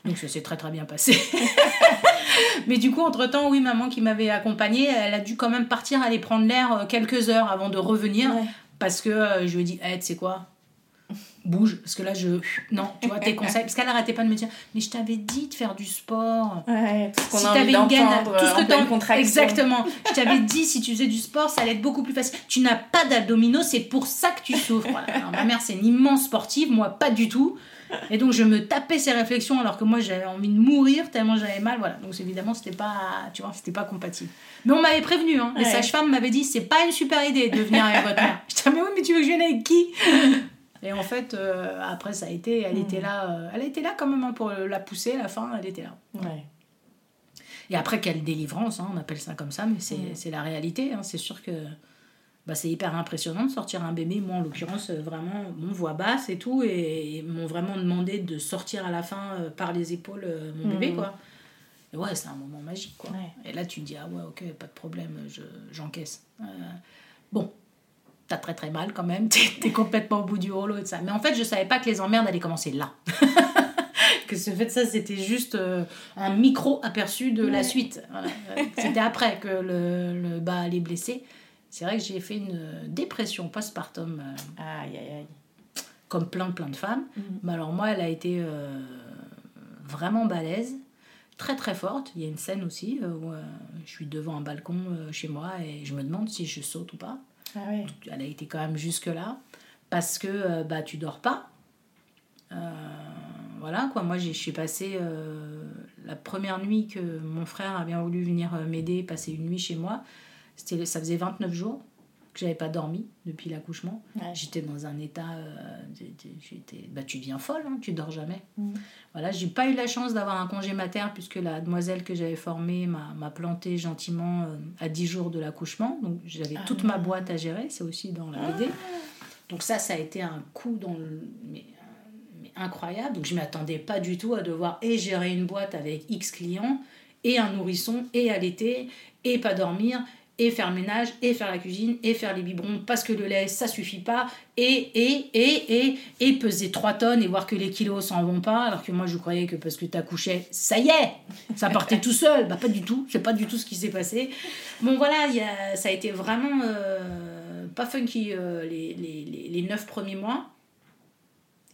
Donc ça s'est très très bien passé. (laughs) Mais du coup, entre-temps, oui, maman qui m'avait accompagnée, elle a dû quand même partir aller prendre l'air euh, quelques heures avant de revenir. Ouais. Parce que euh, je lui ai dit, hey, tu sais quoi? Bouge, parce que là, je. Non, tu vois, tes conseils. Parce qu'elle arrêtait pas de me dire, mais je t'avais dit de faire du sport. Ouais, tout ce qu'on Si a envie une gaine, tout ce en que. Exactement. Je t'avais dit, si tu faisais du sport, ça allait être beaucoup plus facile. Tu n'as pas d'abdominaux, c'est pour ça que tu souffres. Voilà. Alors, ma mère, c'est une immense sportive, moi, pas du tout. Et donc, je me tapais ces réflexions alors que moi, j'avais envie de mourir tellement j'avais mal. Voilà. Donc, évidemment, c'était pas, tu vois, c'était pas compatible. Mais on m'avait prévenu, hein. Les Ouais. sages-femmes m'avaient dit, c'est pas une super idée de venir avec votre mère. (laughs) Je disais, mais oui, mais tu veux que je vienne avec qui? Et en fait, euh, après, ça a été, elle était là, euh, elle était là quand même hein, pour la pousser, à la fin, elle était là. Ouais. Et après, quelle délivrance, hein, on appelle ça comme ça, mais c'est Mm. c'est la réalité. hein. C'est sûr que bah, c'est hyper impressionnant de sortir un bébé. Moi, en l'occurrence, euh, vraiment, mon voix basse et tout. Et ils m'ont vraiment demandé de sortir à la fin euh, par les épaules euh, mon bébé, Mm. quoi. Et ouais, c'est un moment magique, quoi. Ouais. Et là, tu te dis, ah ouais, ok, pas de problème, je- j'encaisse. Euh, bon, t'as très très mal quand même, (laughs) t'es es complètement au bout du rouleau et de ça. Mais en fait, je savais pas que les emmerdes allaient commencer là. (laughs) que ce fait ça, c'était juste un micro aperçu de la suite. Voilà. C'était après que le, le bas allait blesser. C'est vrai que j'ai fait une euh, dépression postpartum, euh, Aïe, aïe, aïe. comme plein plein de femmes. Mhm. Mais alors moi, elle a été euh, vraiment balèze, très très forte. Il y a une scène aussi euh, où euh, je suis devant un balcon chez moi et je me demande si je saute ou pas. Ah. Elle a été quand même jusque-là parce que bah, tu dors pas. Voilà quoi, moi j'ai- je suis passée euh, la première nuit que mon frère a bien voulu venir m'aider, passer une nuit chez moi. C'était, ça faisait 29 jours que j'avais pas dormi depuis l'accouchement. Ouais. J'étais dans un état. euh, j'étais- bah, tu deviens folle, hein, tu dors jamais. Mhm. Voilà, j'ai pas eu la chance d'avoir un congé mater puisque la demoiselle que j'avais formée m'a, m'a planté gentiment euh, à 10 jours de l'accouchement. Donc j'avais Ah toute ma boîte à gérer, c'est aussi dans la BD. Donc ça, ça a été un coup dans le... mais, mais incroyable. Donc je m'attendais pas du tout à devoir et gérer une boîte avec X clients, et un nourrisson, et allaiter, et pas dormir, et faire le ménage, et faire la cuisine, et faire les biberons, parce que le lait, ça suffit pas, et, et, et, et, et peser 3 tonnes et voir que les kilos s'en vont pas, alors que moi je croyais que parce que t'accouchais, ça y est, ça partait tout seul. Bah pas du tout, c'est pas du tout ce qui s'est passé. Bon voilà, ça a été vraiment euh, pas funky euh, les, les, les, les 9 premiers mois.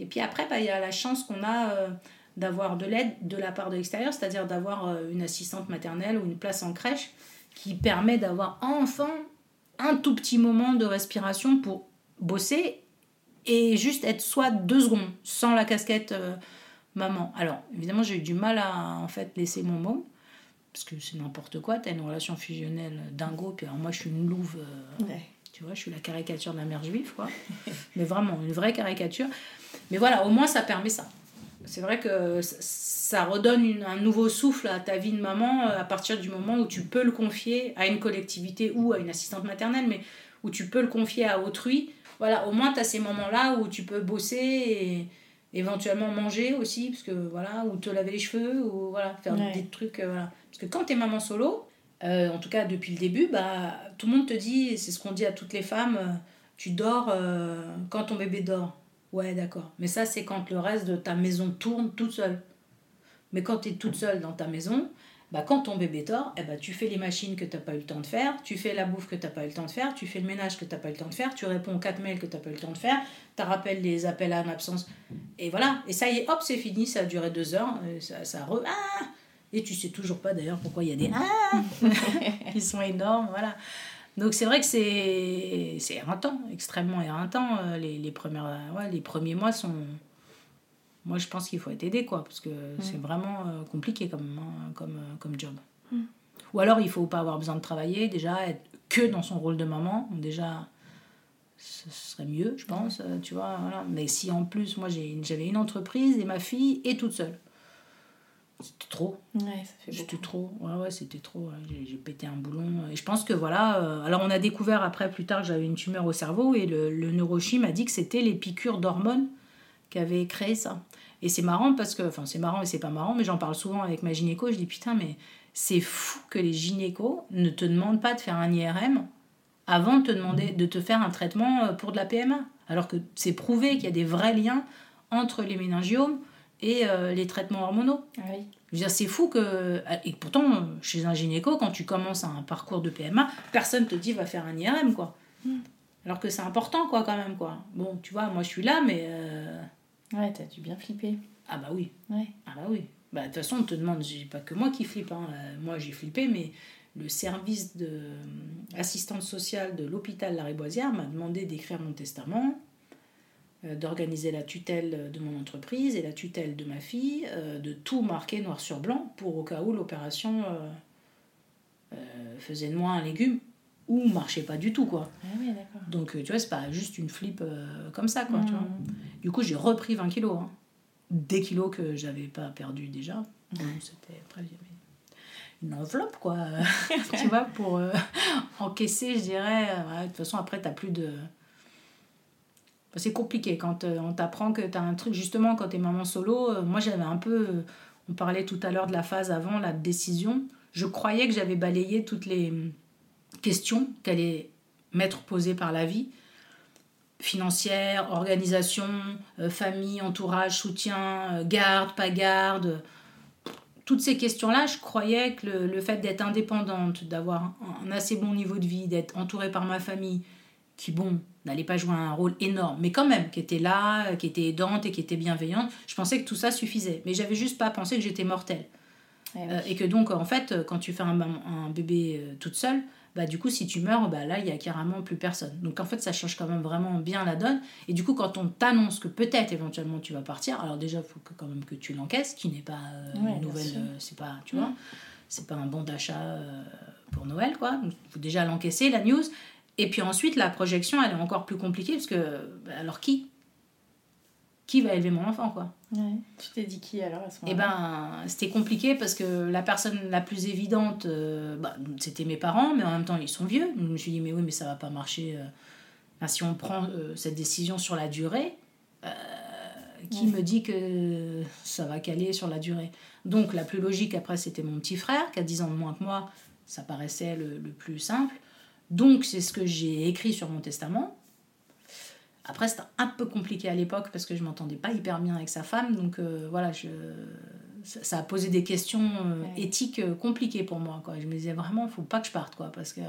Et puis après, bah, il y a la chance qu'on a euh, d'avoir de l'aide de la part de l'extérieur, c'est-à-dire d'avoir une assistante maternelle ou une place en crèche qui permet d'avoir enfin un tout petit moment de respiration pour bosser et juste être soit deux secondes sans la casquette euh, maman. Alors évidemment j'ai eu du mal à en fait laisser mon mot parce que c'est n'importe quoi, t'as une relation fusionnelle dingo, puis alors moi je suis une louve, euh, Ouais. tu vois, je suis la caricature de la mère juive quoi, (laughs) mais vraiment une vraie caricature. Mais voilà, au moins ça permet ça. C'est vrai que ça redonne un nouveau souffle à ta vie de maman à partir du moment où tu peux le confier à une collectivité ou à une assistante maternelle, mais où tu peux le confier à autrui. Voilà, au moins tu as ces moments-là où tu peux bosser et éventuellement manger aussi, parce que voilà, ou te laver les cheveux, ou voilà, faire des trucs. voilà. Parce que quand tu es maman solo, euh, en tout cas depuis le début, bah, tout le monde te dit, c'est ce qu'on dit à toutes les femmes, euh, tu dors euh, quand ton bébé dort. Ouais, d'accord. Mais ça, c'est quand le reste de ta maison tourne toute seule. Mais quand tu es toute seule dans ta maison, bah, quand ton bébé dort, eh bah, tu fais les machines que tu n'as pas eu le temps de faire, tu fais la bouffe que tu n'as pas eu le temps de faire, tu fais le ménage que tu n'as pas eu le temps de faire, tu réponds aux 4 mails que tu n'as pas eu le temps de faire, tu rappelles les appels à absence. Et voilà. Et ça y est, hop, c'est fini, ça a duré deux heures. Ça, ça re... Ah et tu sais toujours pas d'ailleurs pourquoi il y a des ah (laughs) qui sont énormes, voilà. Donc c'est vrai que c'est éreintant, extrêmement éreintant. Euh, les, les, premières, ouais, les premiers mois sont... Moi je pense qu'il faut être aidé, quoi, parce que mm. c'est vraiment euh, compliqué comme, hein, comme, euh, comme job. Mm. Ou alors il faut pas avoir besoin de travailler, déjà être que dans son rôle de maman, déjà ce serait mieux, je pense, tu vois. Voilà. Mais si en plus, moi j'avais une entreprise et ma fille est toute seule. C'était trop. Ouais, ça fait C'était trop. Ouais, ouais, c'était trop. J'ai pété un boulon. Et je pense que voilà. Euh, alors, on a découvert après, plus tard, que j'avais une tumeur au cerveau et le, le neurochim a dit que c'était les piqûres d'hormones qui avaient créé ça. Et c'est marrant parce que. Enfin, c'est marrant et c'est pas marrant, mais j'en parle souvent avec ma gynéco. Je dis putain, mais c'est fou que les gynécos ne te demandent pas de faire un IRM avant de te demander de te faire un traitement euh, pour de la PMA. Alors que c'est prouvé qu'il y a des vrais liens entre les méningiomes et euh, les traitements hormonaux. Ah oui. Je veux dire, c'est fou que. Et pourtant, chez un gynéco, quand tu commences un parcours de PMA, personne te dit va faire un IRM, quoi. Hmm. Alors que c'est important, quoi, quand même, quoi. Bon, tu vois, moi je suis là, mais. Euh... Ouais, t'as dû bien flipper. Ah bah oui. Ouais. Ah bah oui. Bah, de toute façon, on te demande, j'ai pas que moi qui flippe, hein. Euh, moi j'ai flippé, mais le service de euh, assistante sociale de l'hôpital La Riboisière m'a demandé d'écrire mon testament euh, d'organiser la tutelle de mon entreprise et la tutelle de ma fille, euh, de tout marquer noir sur blanc pour au cas où l'opération euh, faisait de moi un légume ou marchait pas du tout quoi. Ah Donc tu vois, c'est pas juste une flip comme ça quoi, tu vois. Mmh. Du coup, j'ai repris 20 kilos. Hein. Des kilos que j'avais pas perdu déjà. C'était après une enveloppe quoi, (laughs) tu (laughs) vois, pour encaisser, je dirais. de toute façon, après, tu plus de c'est compliqué quand euh, on t'apprend que tu as un truc, justement, quand tu es maman solo. Euh, moi, j'avais un peu. Euh, on parlait tout à l'heure de la phase avant, la décision. Je croyais que j'avais balayé toutes les hum, questions qu'allait m'être posées par la vie financière, organisation, famille, entourage, soutien, garde, pas garde. Toutes ces questions-là, je croyais que le, le fait d'être indépendante, d'avoir un, assez bon niveau de vie, d'être entourée par ma famille, qui, bon, n'allait pas jouer un rôle énorme, mais quand même, qui était là, qui était aidante et qui était bienveillante, je pensais que tout ça suffisait. Mais j'avais juste pas pensé que j'étais mortelle. Eh euh, et que donc, en fait, quand tu fais un, un bébé euh, toute seule, bah, du coup, si tu meurs, bah, là, il y a carrément plus personne. Donc, en fait, ça change quand même vraiment bien la donne. Et du coup, quand on t'annonce que peut-être, éventuellement, tu vas partir, alors déjà, il faut que, quand même que tu l'encaisses, qui n'est pas euh, une nouvelle, c'est pas, tu vois, c'est pas un bon d'achat pour Noël, quoi. Il faut déjà l'encaisser, la news. Et puis ensuite, la projection, elle est encore plus compliquée parce que, bah, alors qui? Qui va élever mon enfant, quoi? Tu t'es dit qui alors à ce Eh ben, c'était compliqué parce que la personne la plus évidente, euh, bah, c'était mes parents, mais en même temps, ils sont vieux. je me suis dit, mais oui, mais ça va pas marcher. Euh. si on prend euh, cette décision sur la durée, qui me dit que ça va caler sur la durée? Donc, la plus logique, après, c'était mon petit frère, qui a 10 ans de moins que moi. Ça paraissait le, le plus simple. Donc c'est ce que j'ai écrit sur mon testament. Après, c'était un peu compliqué à l'époque parce que je m'entendais pas hyper bien avec sa femme. Donc euh, voilà, je... ça, a posé des questions euh, éthiques euh, compliquées pour moi. Quoi. Je me disais vraiment, il faut pas que je parte. Quoi, parce que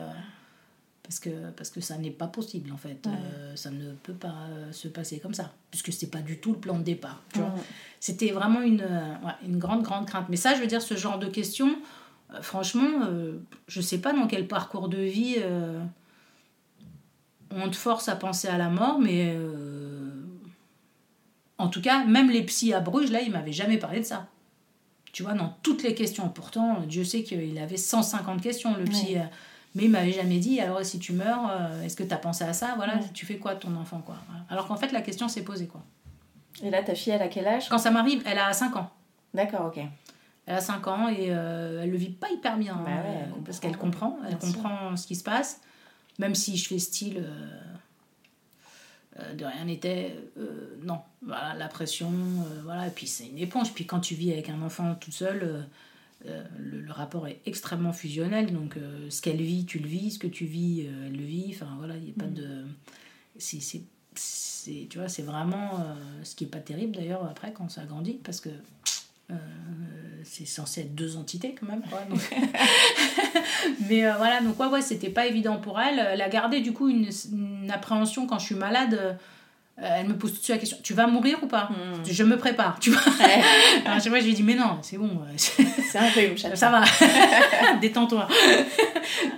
parce que, parce que ça n'est pas possible en fait. ça ne peut pas se passer comme ça, puisque c'est pas du tout le plan de départ. C'était vraiment une, une grande, grande crainte. Mais ça, je veux dire, ce genre de questions, franchement, euh, je sais pas dans quel parcours de vie euh, on te force à penser à la mort, mais en tout cas, même les psys à Bruges, là, ils m'avaient jamais parlé de ça. Tu vois, dans toutes les questions. Pourtant, Dieu sait qu'il avait 150 questions, le psy. Mais il m'avait jamais dit, alors si tu meurs, est-ce que tu as pensé à ça? Voilà, tu fais quoi de ton enfant quoi? Alors qu'en fait, la question s'est posée. quoi. Et là, ta fille, elle a quel âge? Quand ça m'arrive, elle a 5 ans. D'accord, ok. Elle a 5 ans et euh, elle le vit pas hyper bien. Bah hein, ouais, elle parce qu'elle comprend, elle comprend ce qui se passe. Même si je fais style euh, euh, de rien n'était, euh, non. Voilà, la pression, voilà. Et puis c'est une éponge. Puis quand tu vis avec un enfant tout seul, le, le rapport est extrêmement fusionnel. Donc ce qu'elle vit, tu le vis. Ce que tu vis, elle le vit. Enfin voilà, il n'y a Mm. pas de. C'est, c'est, c'est- tu vois, c'est vraiment euh, ce qui est pas terrible d'ailleurs après quand ça grandit parce que euh, c'est censé être deux entités quand même. quoi. Donc- (laughs) Mais euh, voilà, donc ouais, ouais, c'était pas évident pour elle. Elle a gardé du coup une, une appréhension quand je suis malade. euh, elle me pose tout de suite la question Tu vas mourir ou pas? Hmm. Je me prépare, tu vois. (laughs) Alors, chaque fois, je lui dis Mais non, c'est bon, euh, c'est (laughs) un chaque ça va, détends-toi.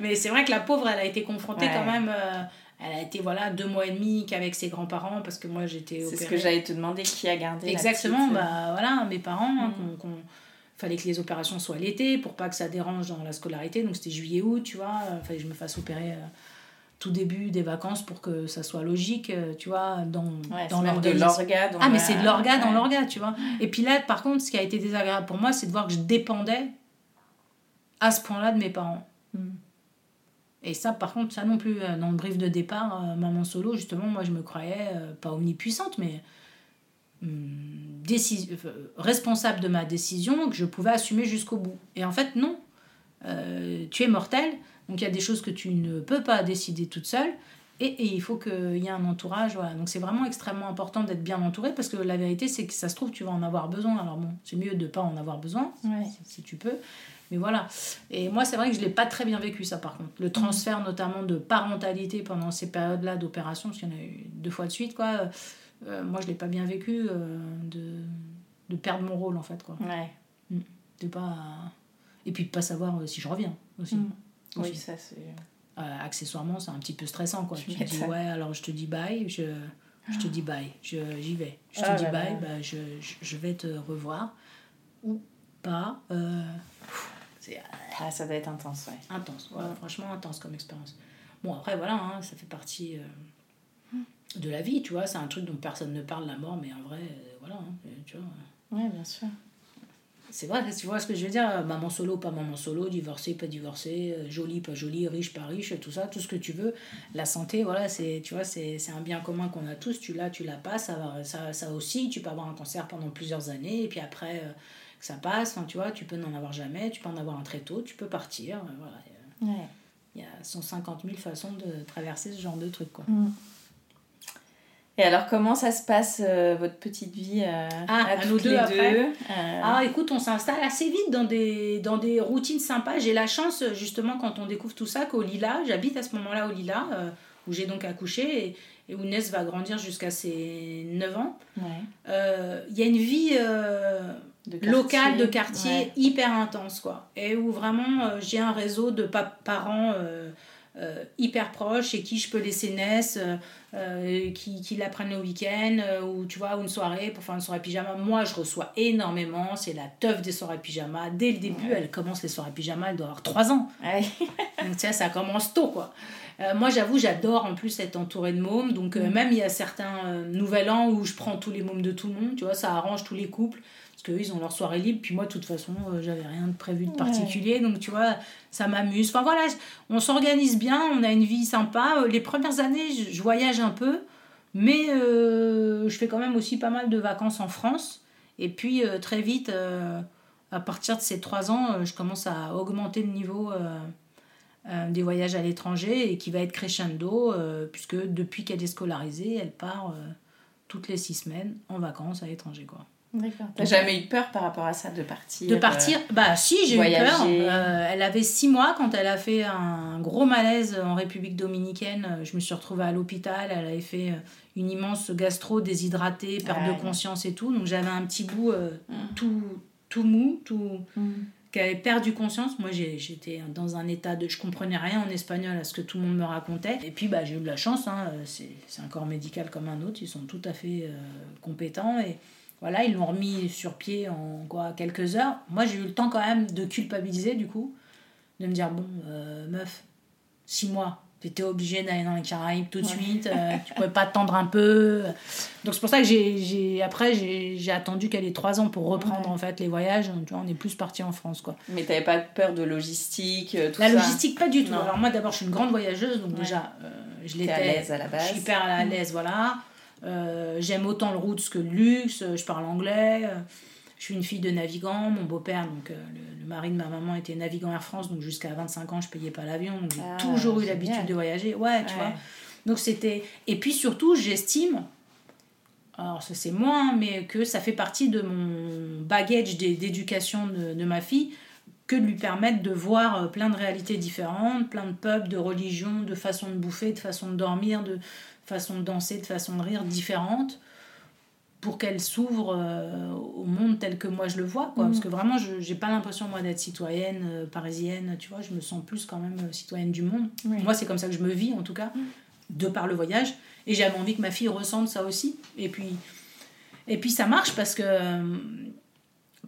Mais c'est vrai que la pauvre, elle a été confrontée Ouais. quand même. euh, elle a été voilà deux mois et demi qu'avec ses grands-parents parce que moi j'étais C'est ce opérée. que j'allais te demander qui a gardé Exactement, petite, euh, bah voilà, mes parents, hein, Mm. qu'on- qu'on- fallait que les opérations soient l'été pour pas que ça dérange dans la scolarité. Donc c'était juillet-août, tu vois, euh, fallait que je me fasse opérer euh, tout début des vacances pour que ça soit logique, tu vois, dans, Ouais, dans l'orga. dans Ah, mais la- c'est de l'orga dans l'orga, tu vois. Et puis là, par contre, ce qui a été désagréable pour moi, c'est de voir que je dépendais à ce point-là de mes parents. Mm. Et ça, par contre, ça non plus, euh, dans le brief de départ, euh, maman solo, justement, moi je me croyais euh, pas omnipuissante, mais hum, décis- responsable de ma décision que je pouvais assumer jusqu'au bout. Et en fait, non. Euh, tu es mortel, donc il y a des choses que tu ne peux pas décider toute seule. Et, et il faut qu'il y ait un entourage. Voilà. Donc c'est vraiment extrêmement important d'être bien entouré parce que la vérité, c'est que ça se trouve, tu vas en avoir besoin. Alors bon, c'est mieux de ne pas en avoir besoin, Ouais. si, si tu peux. Mais voilà. Et moi, c'est vrai que je ne l'ai pas très bien vécu, ça, par contre. Le transfert, notamment, de parentalité pendant ces périodes-là d'opération, parce qu'il y en a eu deux fois de suite, quoi. euh, euh, moi, je ne l'ai pas bien vécu euh, de, de perdre mon rôle, en fait, quoi. Ouais. De pas... Et puis de pas savoir si je reviens, aussi. Mm. Aussi. Oui, ça c'est. Euh, accessoirement, c'est un petit peu stressant, quoi. Tu te dis, ouais, alors je te dis bye, je, je te dis bye, je, j'y vais. Je te Ah dis là bye, là. bah, je, je, je vais te revoir. Ou pas. euh, c'est Ah, ça doit être intense, ouais. intense, ouais, Ouais. franchement intense comme expérience. Bon, après, voilà, hein, ça fait partie euh, de la vie, tu vois. C'est un truc dont personne ne parle, la mort, mais en vrai, euh, voilà, hein, tu vois. Ouais, bien sûr. C'est vrai, tu vois ce que je veux dire Maman solo, pas maman solo, divorcé, pas divorcé, euh, jolie, pas jolie, riche, pas riche, tout ça, tout ce que tu veux. La santé, voilà, c'est, tu vois, c'est, c'est un bien commun qu'on a tous. Tu l'as, tu l'as pas, ça, ça, ça aussi. Tu peux avoir un cancer pendant plusieurs années, et puis après euh, que ça passe, enfin, tu vois, tu peux n'en avoir jamais, tu peux en avoir un très tôt, tu peux partir. euh, voilà. Ouais. Il y a 150 000 façons de traverser ce genre de truc, quoi. Et alors, comment ça se passe, euh, votre petite vie euh, Ah, à à nous deux les après deux Euh, Ah, écoute, on s'installe assez vite dans des, dans des routines sympas. J'ai la chance, justement, quand on découvre tout ça, qu'au Lila, j'habite à ce moment-là au Lila, où j'ai donc accouché, et, et où Ness va grandir jusqu'à ses 9 ans. ouais. Il y a une vie De quartier. locale de quartier Ouais. hyper intense, quoi. Et où vraiment, euh, j'ai un réseau de pa- parents euh, euh, hyper proches et qui je peux laisser euh, qui, qui la prennent le week-end, ou tu vois, ou une soirée pour faire une soirée pyjama. Moi, je reçois énormément, c'est la teuf des soirées pyjama. Dès le début, Ouais. elle commence les soirées pyjama, elle doit avoir 3 ans. Ouais. (laughs) Donc, sais, ça commence tôt, quoi. Moi, j'avoue, j'adore en plus être entourée de mômes. Donc, Mm. même il y a certains nouvel an où je prends tous les mômes de tout le monde, tu vois, ça arrange tous les couples. Parce qu'eux, ils ont leur soirée libre. Puis moi, de toute façon, euh, j'avais rien de prévu de Ouais. particulier. Donc, tu vois, ça m'amuse. Enfin, voilà, on s'organise bien, on a une vie sympa. Euh, Les premières années, je, voyage un peu. Mais euh, je fais quand même aussi pas mal de vacances en France. Et puis, euh, très vite, à partir de ces trois ans, je commence à augmenter le niveau des voyages à l'étranger et qui va être crescendo, puisque depuis qu'elle est scolarisée, elle part toutes les six semaines en vacances à l'étranger. quoi. D'accord. T'as jamais eu peur par rapport à ça de partir De partir Bah si, j'ai eu peur. Euh, elle avait six mois quand elle a fait un gros malaise en République dominicaine. Euh, Je me suis retrouvée à l'hôpital. Elle avait fait euh, une immense gastro, déshydratée, perte Ah de ouais. conscience et tout. Donc j'avais un petit bout euh, Mm. tout, tout mou, tout Mm. qui avait perdu conscience. Moi, j'étais dans un état de... Je comprenais rien en espagnol à ce que tout le monde me racontait. Et puis, bah, j'ai eu de la chance. hein, euh, C'est c'est un corps médical comme un autre. Ils sont tout à fait euh, compétents. Et voilà, ils l'ont remis sur pied en quoi, quelques heures. Moi, j'ai eu le temps quand même de culpabiliser, du coup. De me dire, bon, euh, meuf, six mois, Tu étais obligé d'aller dans les Caraïbes tout de suite, euh, tu pouvais pas attendre un peu. Donc c'est pour ça que j'ai, j'ai après j'ai, attendu qu'elle ait trois ans pour reprendre en fait les voyages. Tu vois, on est plus parti en France quoi. Mais t'avais pas peur de logistique, euh, tout La logistique pas du tout. Alors moi d'abord je suis une grande voyageuse donc déjà euh, je l'étais. à l'aise à la base. Je suis hyper à l'aise voilà. J'aime autant le roots que le luxe. Je parle anglais. Je suis une fille de navigant. Mon beau-père, donc euh, le, mari de ma maman, était navigant Air France. Donc jusqu'à 25 ans, je payais pas l'avion. Donc j'ai ah, toujours eu l'habitude de voyager. Ouais, tu vois. Donc c'était. Et puis surtout, j'estime. Alors ça c'est moins, mais que ça fait partie de mon bagage d'éducation de, de ma fille que de lui permettre de voir euh, plein de réalités différentes, plein de peuples, de religions, de façons de bouffer, de façons de dormir, de façons de danser, de façons de rire différentes pour qu'elle s'ouvre euh, au monde tel que moi je le vois quoi. Parce mm. que vraiment je j'ai pas l'impression moi d'être citoyenne euh, parisienne tu vois. Je me sens plus quand même euh, citoyenne du monde. Moi c'est comme ça que je me vis en tout cas mm. de par le voyage. Et j'avais envie que ma fille ressente ça aussi. Et puis et puis ça marche parce que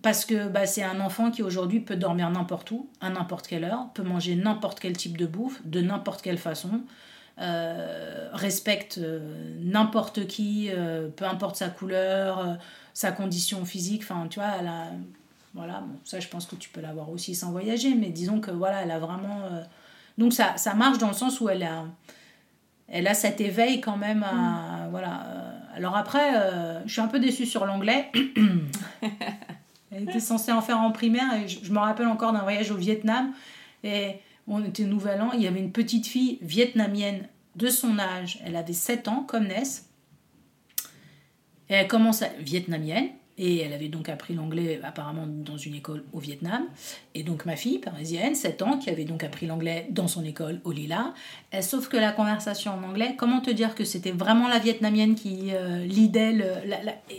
parce que bah, c'est un enfant qui aujourd'hui peut dormir n'importe où à n'importe quelle heure peut manger n'importe quel type de bouffe de n'importe quelle façon euh, respecte euh, n'importe qui, euh, peu importe sa couleur, sa condition physique. Enfin, tu vois, elle a, voilà, bon, ça je pense que tu peux l'avoir aussi sans voyager, mais disons que voilà, elle a vraiment. donc ça, ça marche dans le sens où elle a, elle a cet éveil quand même à. Mm. Voilà. Alors après, je suis un peu déçue sur l'anglais. (laughs) elle était censée en faire en primaire et je, je me rappelle encore d'un voyage au Vietnam. Et on était nouvel an, il y avait une petite fille vietnamienne de son âge, elle avait 7 ans comme Ness. Et elle commence à vietnamienne et elle avait donc appris l'anglais apparemment dans une école au Vietnam. Et donc ma fille parisienne, 7 ans, qui avait donc appris l'anglais dans son école au Lila. Sauf que la conversation en anglais, comment te dire que c'était vraiment la vietnamienne qui euh, lidait le,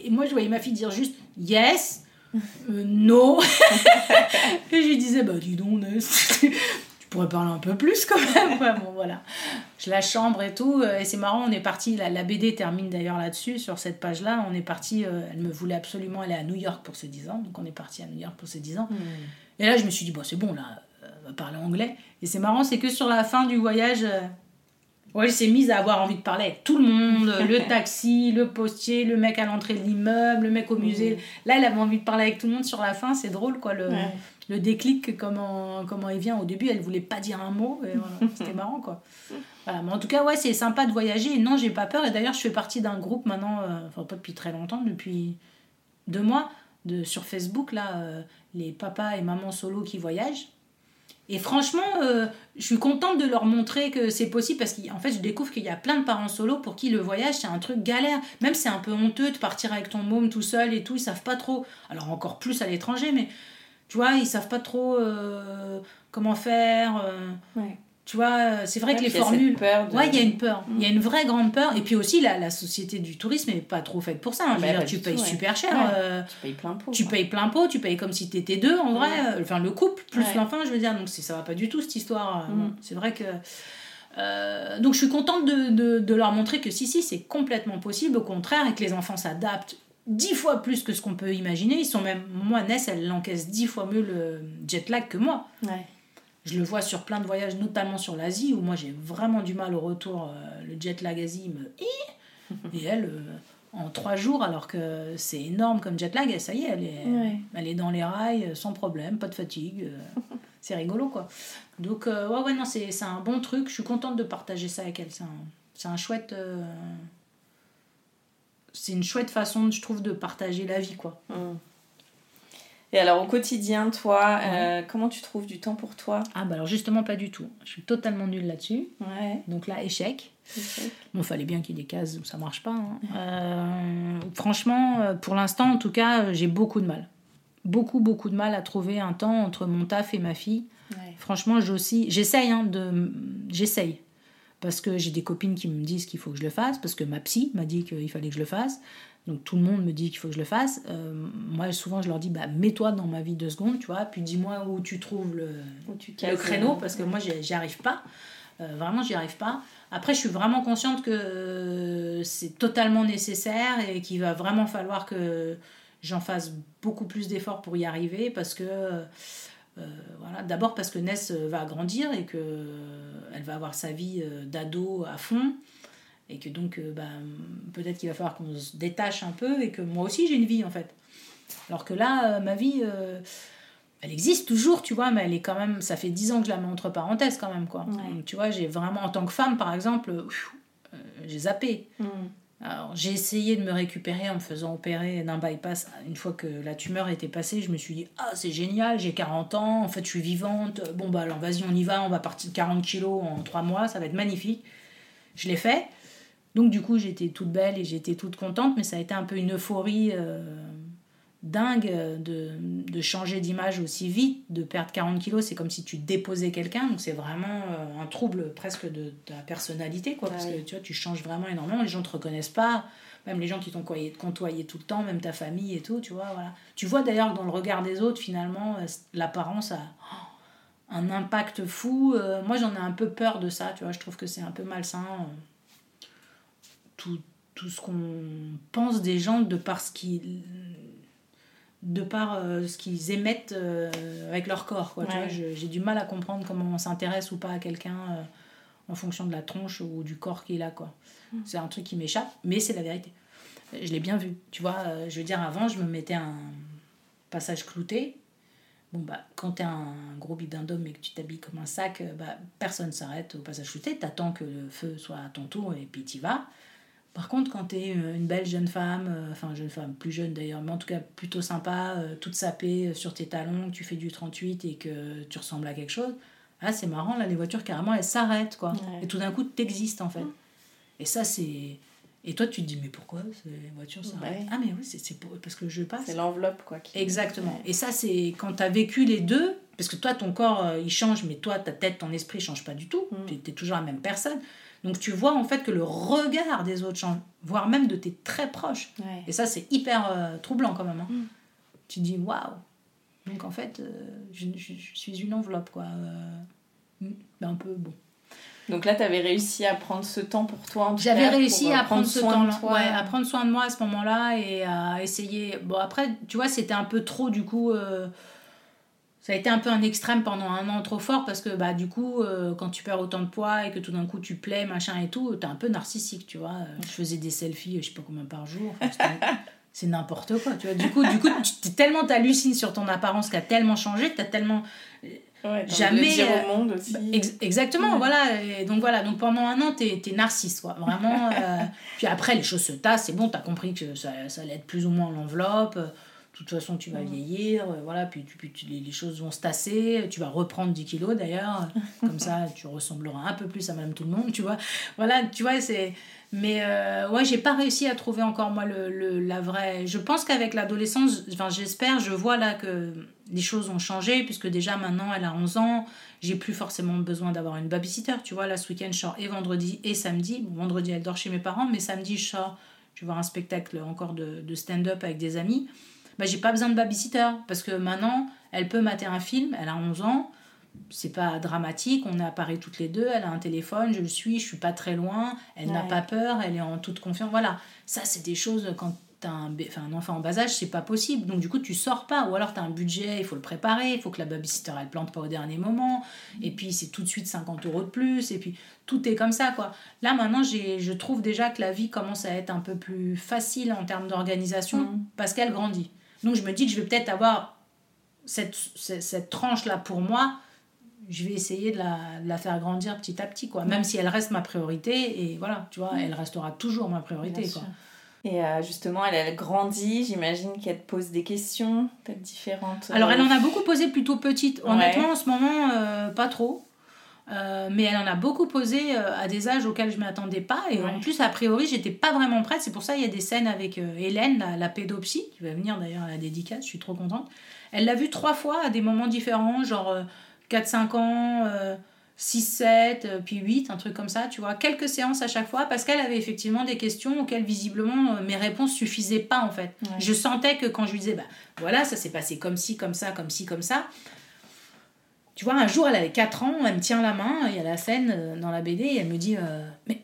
Et moi je voyais ma fille dire juste yes, euh, no. (laughs) et je lui disais bah dis donc Ness pourrais parler un peu plus quand même. (laughs) bon, voilà. Je la chambre et tout. Euh, et c'est marrant, on est parti. La, la, BD termine d'ailleurs là-dessus, sur cette page-là. On est parti. Euh, elle me voulait absolument aller à New York pour ses 10 ans. Donc on est parti à New York pour ses 10 ans. Hmm. Et là, je me suis dit, bon, c'est bon, là, euh, on va parler anglais. Et c'est marrant, c'est que sur la fin du voyage. Ouais, elle s'est mise à avoir envie de parler avec tout le monde, (laughs) le taxi, le postier, le mec à l'entrée de l'immeuble, le mec au musée. Hmm. Là, elle avait envie de parler avec tout le monde sur la fin, c'est drôle quoi. Le, le déclic, comment, comment il vient. Au début, elle voulait pas dire un mot. (laughs) C'était marrant, quoi. Voilà. Mais en tout cas, ouais, c'est sympa de voyager. Et non, j'ai pas peur. Et d'ailleurs, je fais partie d'un groupe maintenant, euh, enfin, pas depuis très longtemps, depuis deux mois, de, sur Facebook, là, euh, les papas et mamans solo qui voyagent. Et franchement, euh, je suis contente de leur montrer que c'est possible parce qu'en fait, je découvre qu'il y a plein de parents solo pour qui le voyage, c'est un truc galère. Même c'est un peu honteux de partir avec ton môme tout seul et tout, ils savent pas trop. Alors encore plus à l'étranger, mais tu vois, ils savent pas trop euh, comment faire. Euh, tu vois, euh, c'est vrai que les formules. Ouais, il y a une peur. Il y a une vraie grande peur. Et puis aussi, la, la société du tourisme n'est pas trop faite pour ça. Hein. Bah, tu payes super cher. tu payes plein pot. Tu payes plein pot, tu payes comme si tu étais deux en vrai. Enfin, le couple plus l'enfant, je veux dire. Donc ça va pas du tout cette histoire. Mm. C'est vrai que. donc je suis contente de, de, de, leur montrer que si, si, c'est complètement possible, au contraire, et que les enfants s'adaptent dix fois plus que ce qu'on peut imaginer. Ils sont même, moi, Ness, elle encaisse dix fois mieux le jet lag que moi. Je le vois sur plein de voyages, notamment sur l'Asie, où moi j'ai vraiment du mal au retour. Euh, le jet lag Asie me. Et elle, euh, en trois jours, alors que c'est énorme comme jet lag, ça y est, elle est, elle est dans les rails euh, sans problème, pas de fatigue. (laughs) c'est rigolo quoi. Donc, ouais, ouais, non, c'est un bon truc. Je suis contente de partager ça avec elle. C'est un, un, chouette c'est une chouette façon, je trouve, de partager la vie, quoi. Mmh. Et alors au quotidien, toi, euh, comment tu trouves du temps pour toi? Ah bah alors justement pas du tout. Je suis totalement nulle là-dessus. Ouais. Donc là, échec. échec. Bon, fallait bien qu'il y ait des cases où ça marche pas. Hein. Euh, franchement, euh, pour l'instant, en tout cas, j'ai beaucoup de mal. Beaucoup, beaucoup de mal à trouver un temps entre mon taf et ma fille. Ouais. Franchement, j'essaye, hein, de... j'essaye parce que j'ai des copines qui me disent qu'il faut que je le fasse, parce que ma psy m'a dit qu'il fallait que je le fasse. Donc tout le monde me dit qu'il faut que je le fasse. Euh, moi, souvent, je leur dis, bah, mets-toi dans ma vie deux secondes, tu vois, puis dis-moi où tu trouves le, le créneau, parce que moi, j'y arrive pas. Euh, vraiment, j'y arrive pas. Après, je suis vraiment consciente que c'est totalement nécessaire et qu'il va vraiment falloir que j'en fasse beaucoup plus d'efforts pour y arriver, parce que voilà. D'abord parce que Ness va grandir et que elle va avoir sa vie d'ado à fond et que donc bah, peut-être qu'il va falloir qu'on se détache un peu et que moi aussi j'ai une vie en fait. Alors que là, ma vie elle existe toujours, tu vois, mais elle est quand même. Ça fait dix ans que je la mets entre parenthèses quand même, quoi. tu vois, j'ai vraiment, en tant que femme, par exemple, euh, j'ai zappé. Mm. J'ai essayé de me récupérer en me faisant opérer d'un bypass. Une fois que la tumeur était passée, je me suis dit Ah, c'est génial, j'ai 40 ans, en fait, je suis vivante. Bon, bah, alors, vas-y, on y va, on va partir de 40 kilos en trois mois, ça va être magnifique. Je l'ai fait. Donc, du coup, j'étais toute belle et j'étais toute contente, mais ça a été un peu une euphorie. Euh, dingue de, de changer d'image aussi vite, de perdre 40 kilos, c'est comme si tu déposais quelqu'un, donc c'est vraiment euh, un trouble presque de, ta personnalité, quoi, parce que tu vois, tu changes vraiment énormément, les gens te reconnaissent pas, même les gens qui t'ont côtoyé tout le temps, même ta famille et tout, tu vois, voilà. Tu vois d'ailleurs que dans le regard des autres, finalement, euh, l'apparence a oh, un impact fou. Euh, moi, j'en ai un peu peur de ça, tu vois, je trouve que c'est un peu malsain. tout, tout ce qu'on pense des gens de parce qu'ils de par euh, ce qu'ils émettent euh, avec leur corps. Quoi, j'ai du mal à comprendre comment on s'intéresse ou pas à quelqu'un euh, en fonction de la tronche ou du corps qu'il a. Quoi. Mm. C'est un truc qui m'échappe, mais c'est la vérité. Je l'ai bien vu. Tu vois, je veux dire, avant, je me mettais un passage clouté. Bon, bah, quand t'es un gros bibendum et que tu t'habilles comme un sac, bah, personne s'arrête au passage clouté. T'attends que le feu soit à ton tour et puis t'y vas. Par contre, quand tu es une belle jeune femme, euh, enfin jeune femme, plus jeune d'ailleurs, mais en tout cas plutôt sympa, euh, toute sapée euh, sur tes talons, que tu fais du 38 et que tu ressembles à quelque chose, ah c'est marrant, là les voitures carrément elles s'arrêtent quoi. Et tout d'un coup tu existes en fait. Et ça c'est... Et toi tu te dis mais pourquoi ces voitures s'arrêtent? Ah mais oui c'est parce que je passe. C'est l'enveloppe quoi. Exactement. Et ça c'est quand tu as vécu les deux, parce que toi ton corps il change mais toi ta tête, ton esprit change pas du tout, mm. tu es toujours la même personne. Donc tu vois en fait que le regard des autres change, voire même de tes très proches. Et ça, c'est hyper euh, troublant quand même. Hein. Mm. Tu dis waouh. Donc en fait, euh, je, suis une enveloppe, quoi. Euh, mm, un peu bon. Donc là, tu avais réussi à prendre ce temps pour toi. J'avais réussi à prendre, ce temps-là, ouais, à prendre soin de moi à ce moment-là et à essayer. Bon après, tu vois, c'était un peu trop du coup ça a été un peu un extrême pendant un an trop fort parce que bah du coup euh, quand tu perds autant de poids et que tout d'un coup tu plais machin et tout t'es un peu narcissique tu vois. Je faisais des selfies je sais pas combien par jour. (laughs) C'est n'importe quoi tu vois. Du coup du coup tu tellement t'hallucines sur ton apparence qui a tellement changé t'as tellement ouais, jamais le au monde aussi. bah, exactement voilà. Et donc voilà. Donc pendant un an t'es es narcisse quoi. Vraiment euh, puis après les choses se tassent c'est bon t'as compris que ça, ça allait être plus ou moins l'enveloppe de toute façon, tu vas mm. vieillir, euh, voilà, puis, puis, les, choses vont se tasser, tu vas reprendre 10 kilos d'ailleurs, (laughs) comme ça tu ressembleras un peu plus à Madame Tout le Monde, tu vois. Voilà, tu vois, c'est. Mais euh, ouais, j'ai pas réussi à trouver encore moi le, le la vraie. Je pense qu'avec l'adolescence, enfin j'espère, je vois là que les choses ont changé, puisque déjà maintenant elle a 11 ans, j'ai plus forcément besoin d'avoir une babysitter, tu vois. Là ce week-end je sors et vendredi et samedi. Bon, vendredi elle dort chez mes parents, mais samedi je sors, je vais voir un spectacle encore de, de stand-up avec des amis bah, j'ai pas besoin de babysitter parce que maintenant, elle peut mater un film, elle a 11 ans, c'est pas dramatique, on est appareil toutes les deux, elle a un téléphone, je le suis, je suis pas très loin, elle n'a pas peur, elle est en toute confiance. Voilà, ça c'est des choses quand tu as un, un enfant en bas âge, c'est pas possible. Donc du coup, tu sors pas ou alors tu as un budget, il faut le préparer, il faut que la babysitter elle plante pas au dernier moment et puis c'est tout de suite 50 euros de plus et puis tout est comme ça quoi. Là maintenant, je trouve déjà que la vie commence à être un peu plus facile en termes d'organisation mm. parce qu'elle grandit. Donc je me dis que je vais peut-être avoir cette, cette, tranche-là pour moi. Je vais essayer de la, de la, faire grandir petit à petit, quoi. Même si elle reste ma priorité, et voilà, tu vois, elle restera toujours ma priorité, quoi. Et euh, justement, elle, elle grandit, j'imagine qu'elle te pose des questions, peut-être différentes. Alors, elle en a beaucoup posé plutôt petite. Honnêtement, en ce moment, euh, pas trop. Euh, mais elle en a beaucoup posé euh, à des âges auxquels je ne m'attendais pas. Et en plus, a priori, j'étais pas vraiment prête. C'est pour ça qu'il y a des scènes avec euh, Hélène, la, la, pédopsie, qui va venir d'ailleurs à la dédicace. Je suis trop contente. Elle l'a vue trois fois à des moments différents, genre 4-5 ans, 6-7, puis 8, un truc comme ça, tu vois. Quelques séances à chaque fois, parce qu'elle avait effectivement des questions auxquelles visiblement mes réponses suffisaient pas, en fait. Je sentais que quand je lui disais, bah voilà, ça s'est passé comme ci, comme ça, comme ci, comme ça tu vois, un jour, elle avait 4 ans, elle me tient la main, il y a la scène euh, dans la BD, et elle me dit euh, Mais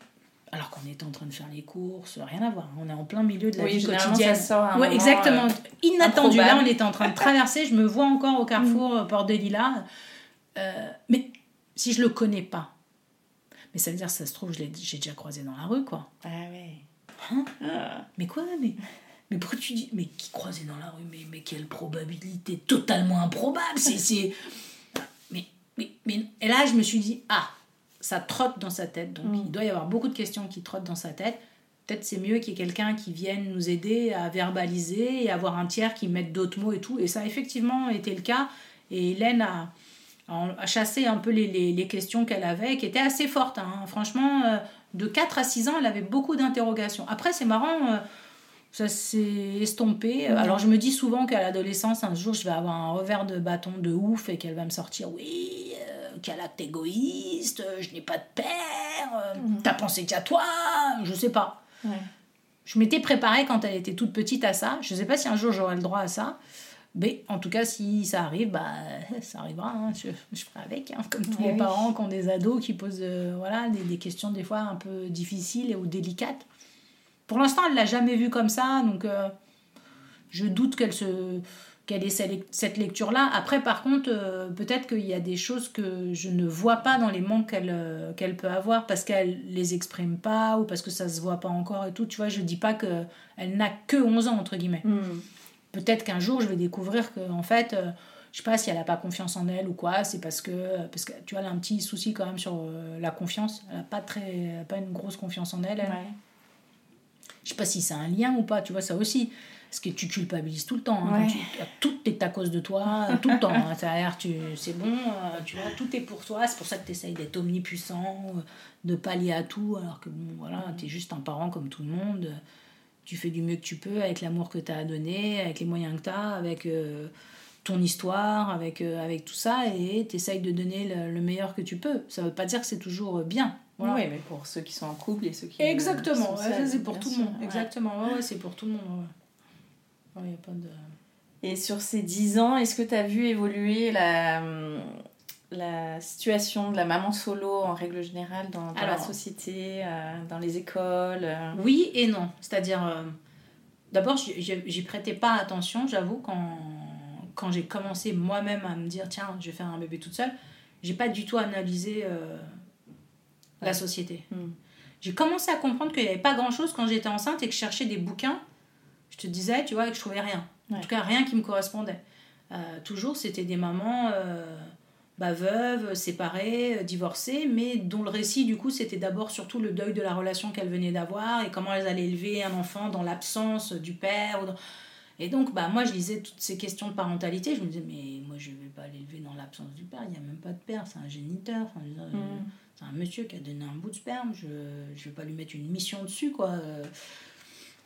alors qu'on était en train de faire les courses, rien à voir. On est en plein milieu de la Oui, vie quotidienne. ça sort à un ouais, moment, exactement. euh, Inattendu. Là, on était en train de traverser. Je me vois encore au carrefour Porte des Lilas. Euh, mais si je le connais pas, mais ça veut dire, ça se trouve, je l'ai- j'ai déjà croisé dans la rue, quoi. Ah ouais. Mais quoi mais, mais pourquoi tu dis Mais qui croisait dans la rue mais, mais quelle probabilité Totalement improbable c'est, c'est... Mais. Et là, je me suis dit Ah, ça trotte dans sa tête. Donc, il doit y avoir beaucoup de questions qui trottent dans sa tête. Peut-être c'est mieux qu'il y ait quelqu'un qui vienne nous aider à verbaliser et avoir un tiers qui mette d'autres mots et tout. Et ça a effectivement été le cas. Et Hélène a, chassé un peu les, les- les questions qu'elle avait, qui étaient assez fortes. hein. Franchement, euh, de 4 à 6 ans, elle avait beaucoup d'interrogations. Après, c'est marrant, euh, ça s'est estompé. Alors, je me dis souvent qu'à l'adolescence, un jour, je vais avoir un revers de bâton de ouf et qu'elle va me sortir Oui, euh, quel acte égoïste, je n'ai pas de père, euh, t'as pensé qu'à toi, je sais pas. Ouais. Je m'étais préparée quand elle était toute petite à ça. Je sais pas si un jour j'aurai le droit à ça. Mais en tout cas, si ça arrive, bah, (laughs) ça arrivera. hein. Je, je ferai avec. hein. Comme tous Ouais, les oui. parents qui ont des ados qui posent euh, voilà, des, des questions des fois un peu difficiles ou délicates. Pour l'instant, elle l'a jamais vu comme ça. Donc, euh, je doute qu'elle se qu'elle ait cette lecture-là. Après, par contre, euh, peut-être qu'il y a des choses que je ne vois pas dans les manques qu'elle euh, qu'elle peut avoir parce qu'elle les exprime pas ou parce que ça se voit pas encore et tout. Tu vois, je dis pas que elle n'a que 11 ans, entre guillemets. Peut-être qu'un jour, je vais découvrir que, en fait, euh, je sais pas si elle a pas confiance en elle ou quoi, c'est parce que, parce que tu vois, elle a un petit souci quand même sur la confiance. Elle a pas, très, pas une grosse confiance en elle. elle. Ouais. Je sais pas si c'est un lien ou pas, tu vois, ça aussi. Parce que tu culpabilises tout le temps. hein, Ouais. quand tu- tout est à cause de toi, tout le temps. hein. Tu, c'est bon, euh, tu vois, tout est pour toi. C'est pour ça que tu essayes d'être omnipuissant, euh, de pallier à tout, alors que, bon, voilà, tu es juste un parent comme tout le monde. Tu fais du mieux que tu peux avec l'amour que tu as à donner, avec les moyens que tu as, avec euh, ton histoire, avec, euh, avec tout ça, et tu essayes de donner le, le meilleur que tu peux. Ça veut pas dire que c'est toujours bien. Voilà. Oui, mais pour ceux qui sont en couple et ceux qui. Exactement, ouais, ça, seuls, c'est pour tout le monde. ouais. Exactement, ouais, c'est pour tout le monde. ouais. Ouais, y a pas de... Et sur ces 10 ans, est-ce que tu as vu évoluer la, la situation de la maman solo en règle générale dans, dans la société, euh, dans les écoles euh, Oui et non. C'est-à-dire, euh, d'abord, j'y prêtais pas attention, j'avoue, quand, quand j'ai commencé moi-même à me dire, tiens, je vais faire un bébé toute seule, j'ai pas du tout analysé la société. Hmm. J'ai commencé à comprendre qu'il n'y avait pas grand-chose quand j'étais enceinte et que je cherchais des bouquins. Je te disais, tu vois, et que je trouvais rien. En tout cas, rien qui me correspondait. Euh, toujours, c'était des mamans euh, bah, veuves, séparées, euh, divorcées, mais dont le récit, du coup, c'était d'abord surtout le deuil de la relation qu'elles venaient d'avoir et comment elles allaient élever un enfant dans l'absence du père. ou dans- Et donc, bah, moi, je lisais toutes ces questions de parentalité. Je me disais, mais moi, je ne vais pas l'élever dans l'absence du père. Il n'y a même pas de père, c'est un géniteur. Enfin, Mm. C'est un monsieur qui a donné un bout de sperme. Je ne vais pas lui mettre une mission dessus, quoi.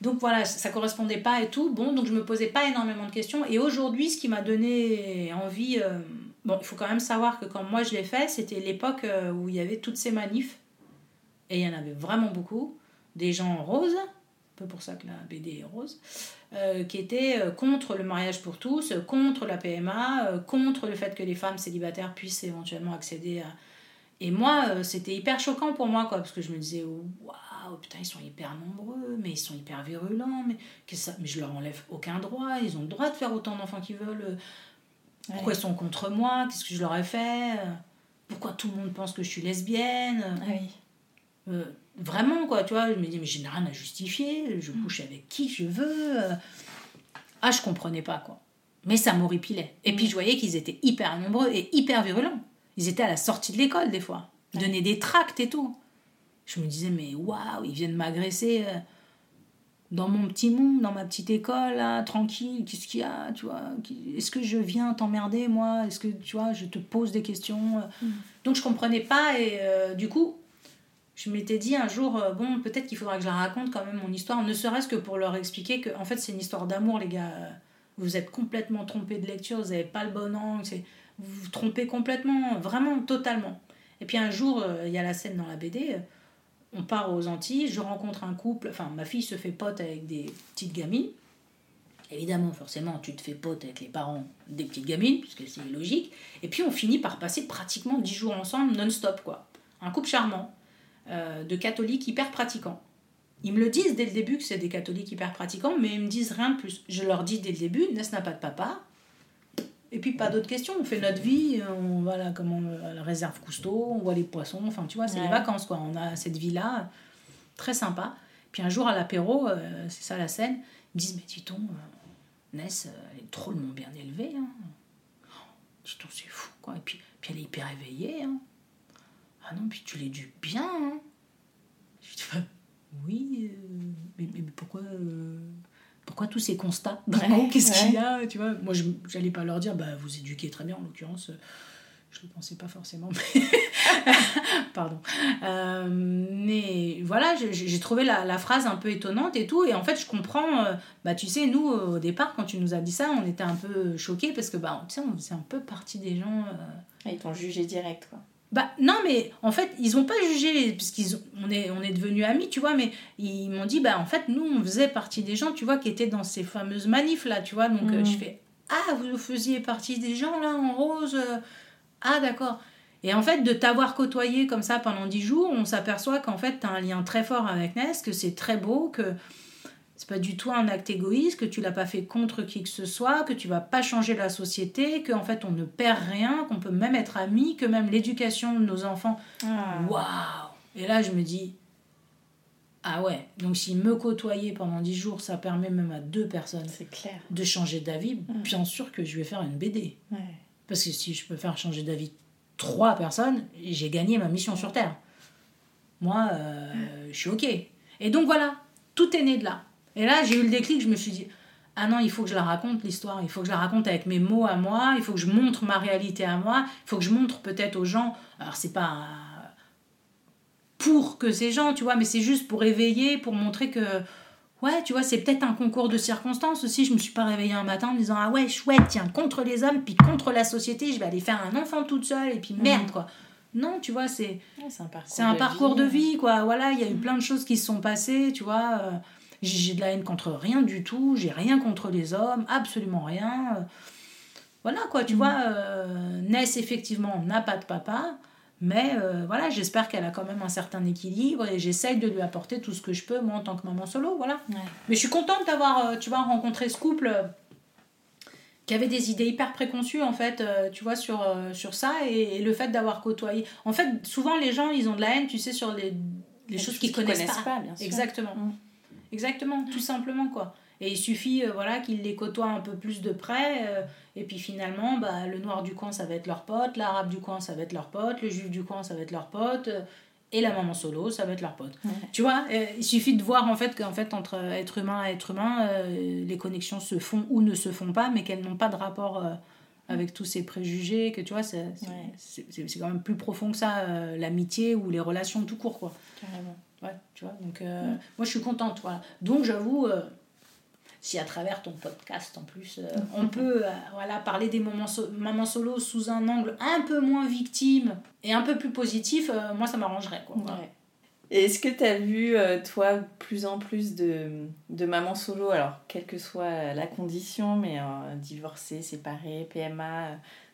Donc voilà, ça correspondait pas et tout. Bon, donc je me posais pas énormément de questions. Et aujourd'hui, ce qui m'a donné envie, euh, bon, il faut quand même savoir que quand moi je l'ai fait, c'était l'époque euh, où il y avait toutes ces manifs. Et il y en avait vraiment beaucoup. Des gens roses, un peu pour ça que la BD est rose, euh, qui étaient euh, contre le mariage pour tous, euh, contre la PMA, euh, contre le fait que les femmes célibataires puissent éventuellement accéder à. Et moi, euh, c'était hyper choquant pour moi, quoi, parce que je me disais, waouh, putain, ils sont hyper nombreux, mais ils sont hyper virulents, mais, que ça... mais je leur enlève aucun droit, ils ont le droit de faire autant d'enfants qu'ils veulent. Pourquoi ils sont contre moi Qu'est-ce que je leur ai fait Pourquoi tout le monde pense que je suis lesbienne Ah vraiment quoi tu vois je me dis mais j'ai rien à justifier je couche avec qui je veux euh. ah je comprenais pas quoi. Mais ça m'horripilait. Et puis je voyais qu'ils étaient hyper nombreux et hyper virulents. Ils étaient à la sortie de l'école des fois. Ils donnaient des tracts et tout. Je me disais mais waouh ils viennent m'agresser euh, dans mon petit monde, dans ma petite école, là, tranquille, qu'est-ce qu'il y a, tu vois Est-ce que je viens t'emmerder, moi? Est-ce que, tu vois, je te pose des questions euh. Donc, je comprenais pas, et euh, du coup, je m'étais dit un jour, euh, bon, peut-être qu'il faudra que je la raconte quand même, mon histoire, ne serait-ce que pour leur expliquer que, en fait, c'est une histoire d'amour, les gars. Vous êtes complètement trompés de lecture, vous n'avez pas le bon angle, vous vous trompez complètement, vraiment, totalement. Et puis un jour, euh, il y a la scène dans la BD, on part aux Antilles, je rencontre un couple, enfin ma fille se fait pote avec des petites gamines. Évidemment, forcément, tu te fais pote avec les parents des petites gamines, puisque c'est logique. Et puis on finit par passer pratiquement 10 jours ensemble non-stop, quoi. Un couple charmant. Euh, de catholiques hyper pratiquants. Ils me le disent dès le début que c'est des catholiques hyper pratiquants, mais ils me disent rien de plus. Je leur dis dès le début, Ness n'a pas de papa. Et puis pas d'autres questions, on fait notre vie, on va là, comme on, à la réserve Cousteau, on voit les poissons, enfin tu vois, c'est les vacances quoi. On a cette vie-là, très sympa. Puis un jour à l'apéro, euh, c'est ça la scène, ils me disent, mais euh, Ness, euh, elle est drôlement bien élevée. Hein. Oh, dis-donc, c'est fou quoi. Et puis, puis elle est hyper éveillée. Hein. Ah non, puis tu l'éduques bien. Hein. Je dis, bah, oui, euh, mais, pourquoi, euh, pourquoi tous ces constats? Vraiment, Ouais, qu'est-ce ouais. qu'il y a tu vois? Moi, je j'allais pas leur dire, bah, vous éduquez très bien en l'occurrence. euh, Je le pensais pas forcément, mais. (laughs) Pardon. Euh, mais voilà, j'ai- trouvé la, la phrase un peu étonnante et tout. Et en fait, je comprends. bah, tu sais, nous, au départ, quand tu nous as dit ça, on était un peu choqués parce que, bah, tu sais, on faisait un peu partie des gens. Ils t'ont jugé direct, quoi. Bah non, mais en fait, ils ont pas jugé, ont- on est, on est devenus amis, tu vois, mais ils m'ont dit, bah en fait, nous, on faisait partie des gens, tu vois, qui étaient dans ces fameuses manifs, là, tu vois, donc euh, je fais, ah, vous faisiez partie des gens, là, en rose, euh, ah, d'accord. Et en fait, de t'avoir côtoyé comme ça pendant dix jours, on s'aperçoit qu'en fait, tu as un lien très fort avec Ness, que c'est très beau, que c'est pas du tout un acte égoïste, que tu l'as pas fait contre qui que ce soit, que tu vas pas changer la société, qu'en fait on ne perd rien, qu'on peut même être amis, que même l'éducation de nos enfants. Ah. Waouh Et là je me dis, ah ouais, donc s'il me côtoyait pendant 10 jours, ça permet même à deux personnes clair. de changer d'avis, bien sûr que je vais faire une BD. Ouais. Parce que si je peux faire changer d'avis trois personnes, j'ai gagné ma mission sur Terre. Moi, euh, je suis OK. Et donc voilà, tout est né de là. Et là, j'ai eu le déclic, je me suis dit, ah non, il faut que je la raconte, l'histoire. Il faut que je la raconte avec mes mots à moi. Il faut que je montre ma réalité à moi. Il faut que je montre peut-être aux gens. Alors, c'est pas euh, pour que ces gens, tu vois, mais c'est juste pour éveiller, pour montrer que. Ouais, tu vois, c'est peut-être un concours de circonstances aussi. Je me suis pas réveillée un matin en me disant Ah ouais, chouette, tiens, contre les hommes, puis contre la société, je vais aller faire un enfant toute seule, et puis merde, quoi. Non, tu vois, c'est. Ouais, c'est un parcours, un de vie. vie, quoi. Voilà, il y a eu plein de choses qui se sont passées, tu vois. euh, J'ai de la haine contre rien du tout. J'ai rien contre les hommes, absolument rien. Voilà, quoi, tu vois. euh, Ness, effectivement, n'a pas de papa. Mais euh, voilà, j'espère qu'elle a quand même un certain équilibre et j'essaye de lui apporter tout ce que je peux, moi, en tant que maman solo, voilà. Ouais. Mais je suis contente d'avoir, euh, tu vois, rencontré ce couple euh, qui avait des idées hyper préconçues, en fait, euh, tu vois, sur, euh, sur ça et, et le fait d'avoir côtoyé. En fait, souvent, les gens, ils ont de la haine, tu sais, sur les, les choses qu'ils connaissent, pas. bien sûr. Exactement. Mm. Exactement, tout simplement, quoi. Et il suffit euh, voilà, qu'ils les côtoient un peu plus de près. euh, et puis finalement, bah, le noir du coin, ça va être leur pote. L'arabe du coin, ça va être leur pote. Le juif du coin, ça va être leur pote. euh, et la maman solo, ça va être leur pote. Ouais. Tu vois, il suffit de voir en fait qu'en fait, entre être humain et être humain, les connexions se font ou ne se font pas, mais qu'elles n'ont pas de rapport avec tous ces préjugés. Que tu vois, c'est Ouais. quand même plus profond que ça, l'amitié ou les relations tout court, quoi. Carrément. Ouais, tu vois, donc euh, moi je suis contente, voilà. Donc j'avoue, euh, si à travers ton podcast en plus, euh, (laughs) on peut voilà, parler des moments so- mamans solo sous un angle un peu moins victime et un peu plus positif, moi ça m'arrangerait, quoi. Ouais. Est-ce que tu as vu, toi, plus en plus de, de mamans solo, alors quelle que soit la condition, mais divorcées, séparées, PMA,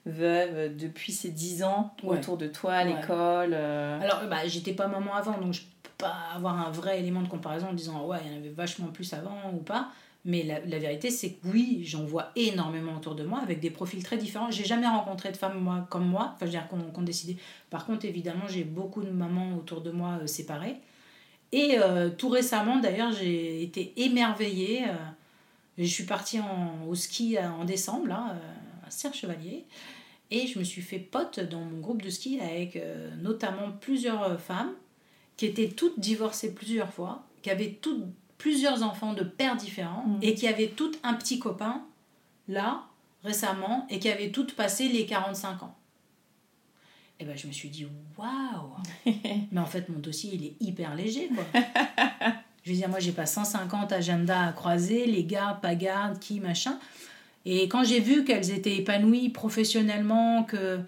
euh, depuis ces 10 ans Ouais. autour de toi, à l'école euh, Alors bah, j'étais pas maman avant, donc je pas avoir un vrai élément de comparaison en disant ouais, il y en avait vachement plus avant ou pas. Mais la, la vérité, c'est que oui, j'en vois énormément autour de moi avec des profils très différents. J'ai jamais rencontré de femmes moi, comme moi, enfin, je veux dire, qu'on qu'on décidé. Par contre, évidemment, j'ai beaucoup de mamans autour de moi euh, séparées. Et euh, tout récemment, d'ailleurs, j'ai été émerveillée. euh, je suis partie en, au ski en décembre, à Serre-Chevalier. Et je me suis fait pote dans mon groupe de ski avec notamment plusieurs femmes qui étaient toutes divorcées plusieurs fois, qui avaient toutes plusieurs enfants de pères différents Mm. et qui avaient toutes un petit copain là récemment et qui avaient toutes passé les 45 ans. Et ben je me suis dit waouh. (laughs) Mais en fait mon dossier il est hyper léger quoi. je veux dire moi j'ai pas 150 agendas à croiser, les gardes, pas gardes, qui machin. Et quand j'ai vu qu'elles étaient épanouies professionnellement, que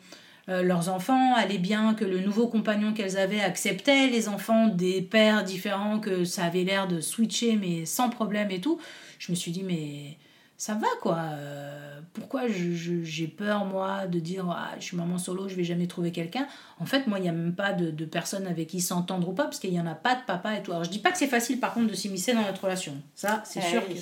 euh, leurs enfants allaient bien, que le nouveau compagnon qu'elles avaient acceptait les enfants des pères différents, que ça avait l'air de switcher mais sans problème et tout, je me suis dit mais ça va quoi. Euh, pourquoi j'ai peur moi de dire ah, je suis maman solo, je vais jamais trouver quelqu'un En fait, moi, il n'y a même pas de, de personne avec qui s'entendre ou pas, parce qu'il n'y en a pas de papa et tout. Alors, je dis pas que c'est facile par contre de s'immiscer dans notre relation. Ça, c'est eh sûr que.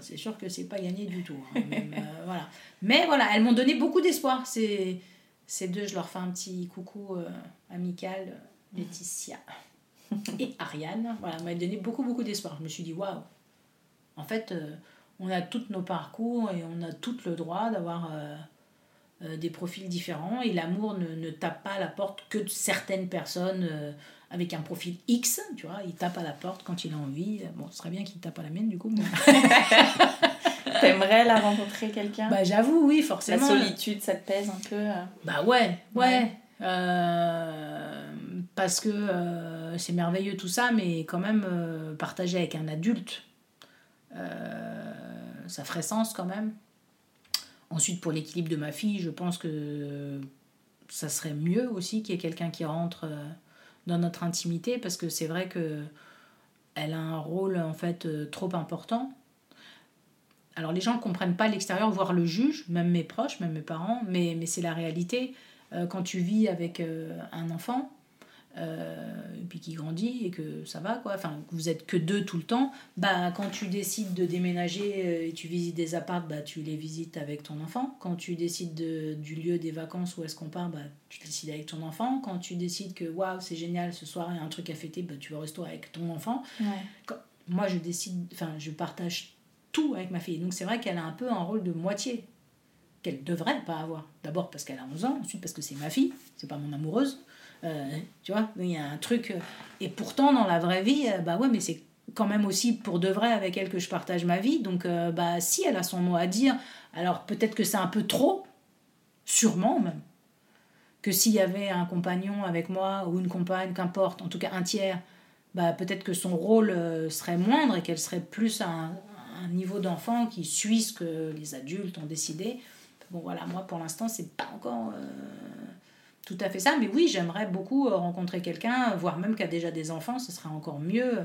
C'est sûr que c'est pas gagné du tout. Hein, euh, voilà. Mais voilà, elles m'ont donné beaucoup d'espoir. Ces, ces deux, je leur fais un petit coucou euh, amical, Laetitia (laughs) et Ariane. Voilà, m'ont donné beaucoup, beaucoup d'espoir. Je me suis dit, waouh, en fait, on a tous nos parcours et on a tout le droit d'avoir euh, euh, des profils différents. Et l'amour ne, tape pas à la porte que de certaines personnes euh, avec un profil X, tu vois. Il tape à la porte quand il a envie. Bon, ce serait bien qu'il tape à la mienne, du coup. (laughs) (laughs) T'aimerais la rencontrer quelqu'un? Bah j'avoue, oui, forcément. La solitude, ça te pèse un peu Bah ouais, ouais. parce que c'est merveilleux tout ça, mais quand même partager avec un adulte, ça ferait sens quand même. Ensuite, pour l'équilibre de ma fille, je pense que ça serait mieux aussi qu'il y ait quelqu'un qui rentre euh, dans notre intimité parce que c'est vrai que elle a un rôle en fait euh, trop important. Alors les gens ne comprennent pas l'extérieur, voire le juge, même mes proches, même mes parents, mais, mais c'est la réalité. Euh, quand tu vis avec un enfant, euh, et puis qui grandit et que ça va quoi enfin vous êtes que deux tout le temps bah quand tu décides de déménager euh, et tu visites des apparts bah tu les visites avec ton enfant. Quand tu décides de, du lieu des vacances où est-ce qu'on part bah tu décides avec ton enfant. Quand tu décides que waouh c'est génial ce soir il y a un truc à fêter bah tu vas au resto avec ton enfant. Moi je décide enfin je partage tout avec ma fille donc c'est vrai qu'elle a un peu un rôle de moitié qu'elle devrait pas avoir d'abord parce qu'elle a 11 ans ensuite parce que c'est ma fille c'est pas mon amoureuse euh, tu vois, il y a un truc. Euh, et pourtant, dans la vraie vie, euh, bah ouais, mais c'est quand même aussi pour de vrai avec elle que je partage ma vie. Donc, bah si elle a son mot à dire, alors peut-être que c'est un peu trop, sûrement même. Que s'il y avait un compagnon avec moi ou une compagne, qu'importe, en tout cas un tiers, bah peut-être que son rôle serait moindre et qu'elle serait plus à un, un niveau d'enfant qui suit ce que les adultes ont décidé. Bon voilà, moi pour l'instant c'est pas encore tout à fait ça. Mais oui, j'aimerais beaucoup euh, rencontrer quelqu'un, voire même qui a déjà des enfants, ce serait encore mieux.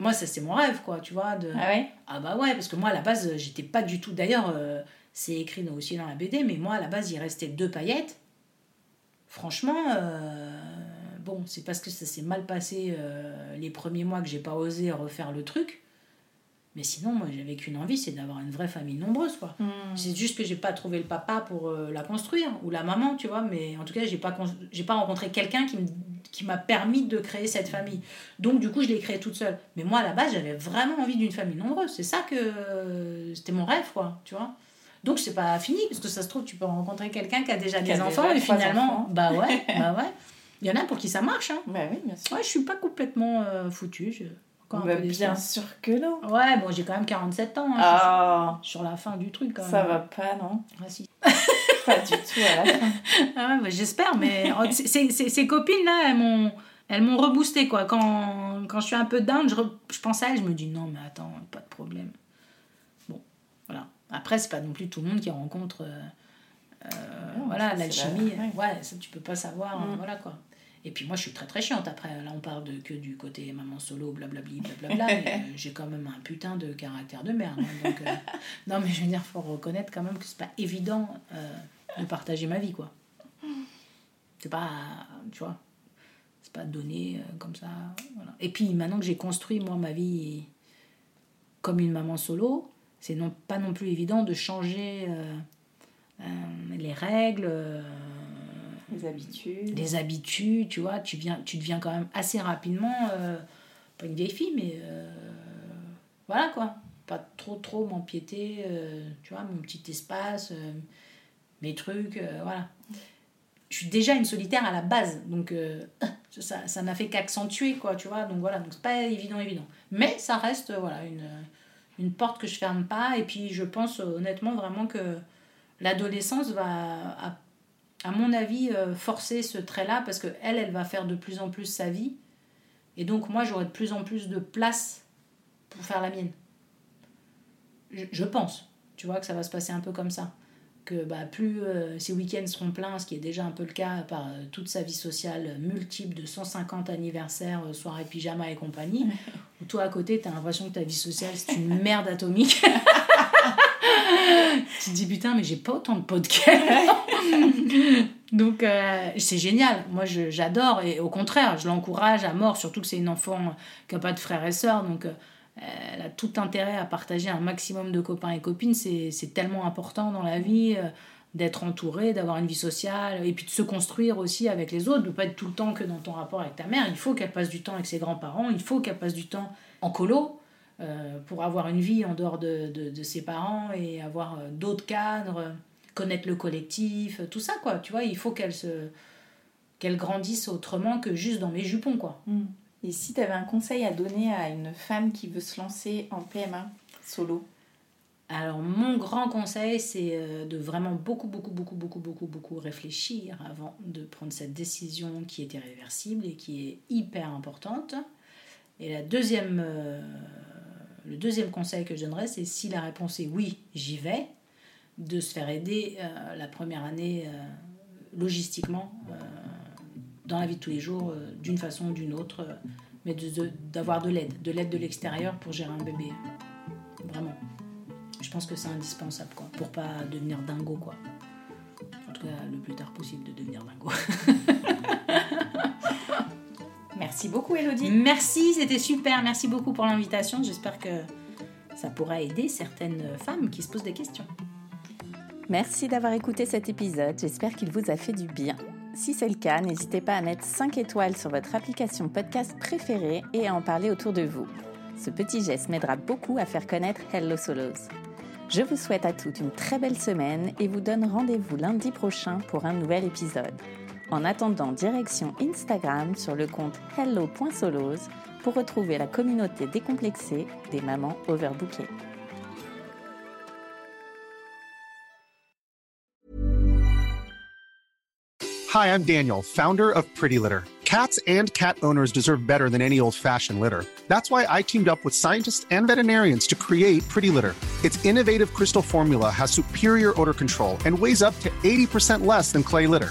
Moi, ça, c'est mon rêve, quoi, tu vois. De... Ah ouais? Ah bah ouais, parce que moi, à la base, j'étais pas du tout. D'ailleurs, euh, c'est écrit aussi dans la BD, mais moi, à la base, il restait deux paillettes. Franchement, euh, bon, c'est parce que ça s'est mal passé les premiers mois que j'ai pas osé refaire le truc. Mais sinon, moi, j'avais qu'une envie, c'est d'avoir une vraie famille nombreuse, quoi. Hmm. C'est juste que j'ai pas trouvé le papa pour euh, la construire, ou la maman, tu vois. Mais en tout cas, j'ai pas, j'ai pas rencontré quelqu'un qui, qui m'a permis de créer cette famille. Donc, du coup, je l'ai créée toute seule. Mais moi, à la base, j'avais vraiment envie d'une famille nombreuse. C'est ça que... C'était mon rêve, quoi, tu vois. Donc, c'est pas fini, parce que ça se trouve, tu peux rencontrer quelqu'un qui a déjà des enfants, et finalement... Bah ouais, (laughs) bah ouais. Il y en a pour qui ça marche, hein. Bah oui, bien sûr. Ouais, je suis pas complètement euh, foutue. Je bah, bien sûr que non. Ouais, bon, j'ai quand même 47 ans. Hein, ah. sur la fin du truc, quand Ça va pas, non ah, si. Pas du tout à la fin. (laughs) Ah bah, J'espère, mais (laughs) oh, ces copines-là, elles m'ont elles m'ont reboosté quoi. Quand, quand je suis un peu down, je, je pense à elles, je me dis non, mais attends, pas de problème. Bon, voilà. Après, c'est pas non plus tout le monde qui rencontre. Euh, euh voilà, l'alchimie. Ouais, ça tu peux pas savoir. Hein, mm. voilà quoi. Et puis moi, je suis très très chiante après. Là, on parle de, que du côté maman solo, blablabli, blablabla. (laughs) mais euh, j'ai quand même un putain de caractère de merde. Hein, donc, euh, (laughs) non, mais je veux dire, faut reconnaître quand même que c'est pas évident euh, de partager ma vie, quoi. C'est pas, tu vois, c'est pas donné comme ça. Voilà. Et puis maintenant que j'ai construit, moi, ma vie comme une maman solo, c'est non, pas non plus évident de changer les règles les habitudes. Les habitudes, tu vois, tu, viens, tu deviens quand même assez rapidement, euh, pas une vieille fille, mais euh, voilà quoi. Pas trop, trop m'empiéter, euh, tu vois, mon petit espace, mes trucs, voilà. Je suis déjà une solitaire à la base, donc ça, ça n'a fait qu'accentuer, quoi, tu vois. Donc voilà, donc c'est pas évident, évident. Mais ça reste, voilà, une, une porte que je ferme pas, et puis je pense honnêtement vraiment que l'adolescence va à mon avis, euh, forcer ce trait-là parce que elle, elle va faire de plus en plus sa vie. Et donc, moi, j'aurai de plus en plus de place pour faire la mienne. Je, pense, tu vois, que ça va se passer un peu comme ça. que bah, plus euh, ses week-ends seront pleins, ce qui est déjà un peu le cas par euh, toute sa vie sociale multiple de 150 anniversaires, euh, soirées pyjama et compagnie, où toi à côté, tu as l'impression que ta vie sociale, c'est une (laughs) merde atomique. (laughs) tu te dis putain, mais j'ai pas autant de podcasts. (laughs) Donc c'est génial, moi j'adore et au contraire, je l'encourage à mort, surtout que c'est une enfant qui n'a pas de frères et sœurs, donc elle a tout intérêt à partager un maximum de copains et copines. C'est tellement important dans la vie euh, d'être entouré, d'avoir une vie sociale et puis de se construire aussi avec les autres, de ne pas être tout le temps que dans ton rapport avec ta mère. Il faut qu'elle passe du temps avec ses grands-parents, il faut qu'elle passe du temps en colo euh, pour avoir une vie en dehors de, de, ses parents et avoir euh, d'autres cadres, connaître le collectif, tout ça quoi. Tu vois, il faut qu'elle se qu'elle grandisse autrement que juste dans mes jupons quoi. Mm. Et si tu avais un conseil à donner à une femme qui veut se lancer en PMA solo? Alors mon grand conseil, c'est euh, de vraiment beaucoup, beaucoup, beaucoup, beaucoup, beaucoup, beaucoup réfléchir avant de prendre cette décision qui est irréversible et qui est hyper importante. Et la deuxième, euh, le deuxième conseil que je donnerais, c'est si la réponse est oui, j'y vais, de se faire aider euh, la première année logistiquement dans la vie de tous les jours, euh, d'une façon ou d'une autre, euh, mais d'avoir de, l'aide, de l'aide de l'extérieur pour gérer un bébé. Vraiment. Je pense que c'est indispensable, quoi, pour pas devenir dingo, quoi. En tout cas, le plus tard possible de devenir dingo. (laughs) Merci beaucoup, Elodie. Merci, c'était super. Merci beaucoup pour l'invitation. J'espère que ça pourra aider certaines femmes qui se posent des questions. Merci d'avoir écouté cet épisode. J'espère qu'il vous a fait du bien. Si c'est le cas, n'hésitez pas à mettre 5 étoiles sur votre application podcast préférée et à en parler autour de vous. Ce petit geste m'aidera beaucoup à faire connaître Hello Solos. Je vous souhaite à toutes une très belle semaine et vous donne rendez-vous lundi prochain pour un nouvel épisode. En attendant, direction Instagram sur le compte hello.solos pour retrouver la communauté décomplexée des mamans overbookées. Hi, I'm Daniel, founder of Pretty Litter. Cats and cat owners deserve better than any old-fashioned litter. That's why I teamed up with scientists and veterinarians to create Pretty Litter. Its innovative crystal formula has superior odor control and weighs up to 80% less than clay litter.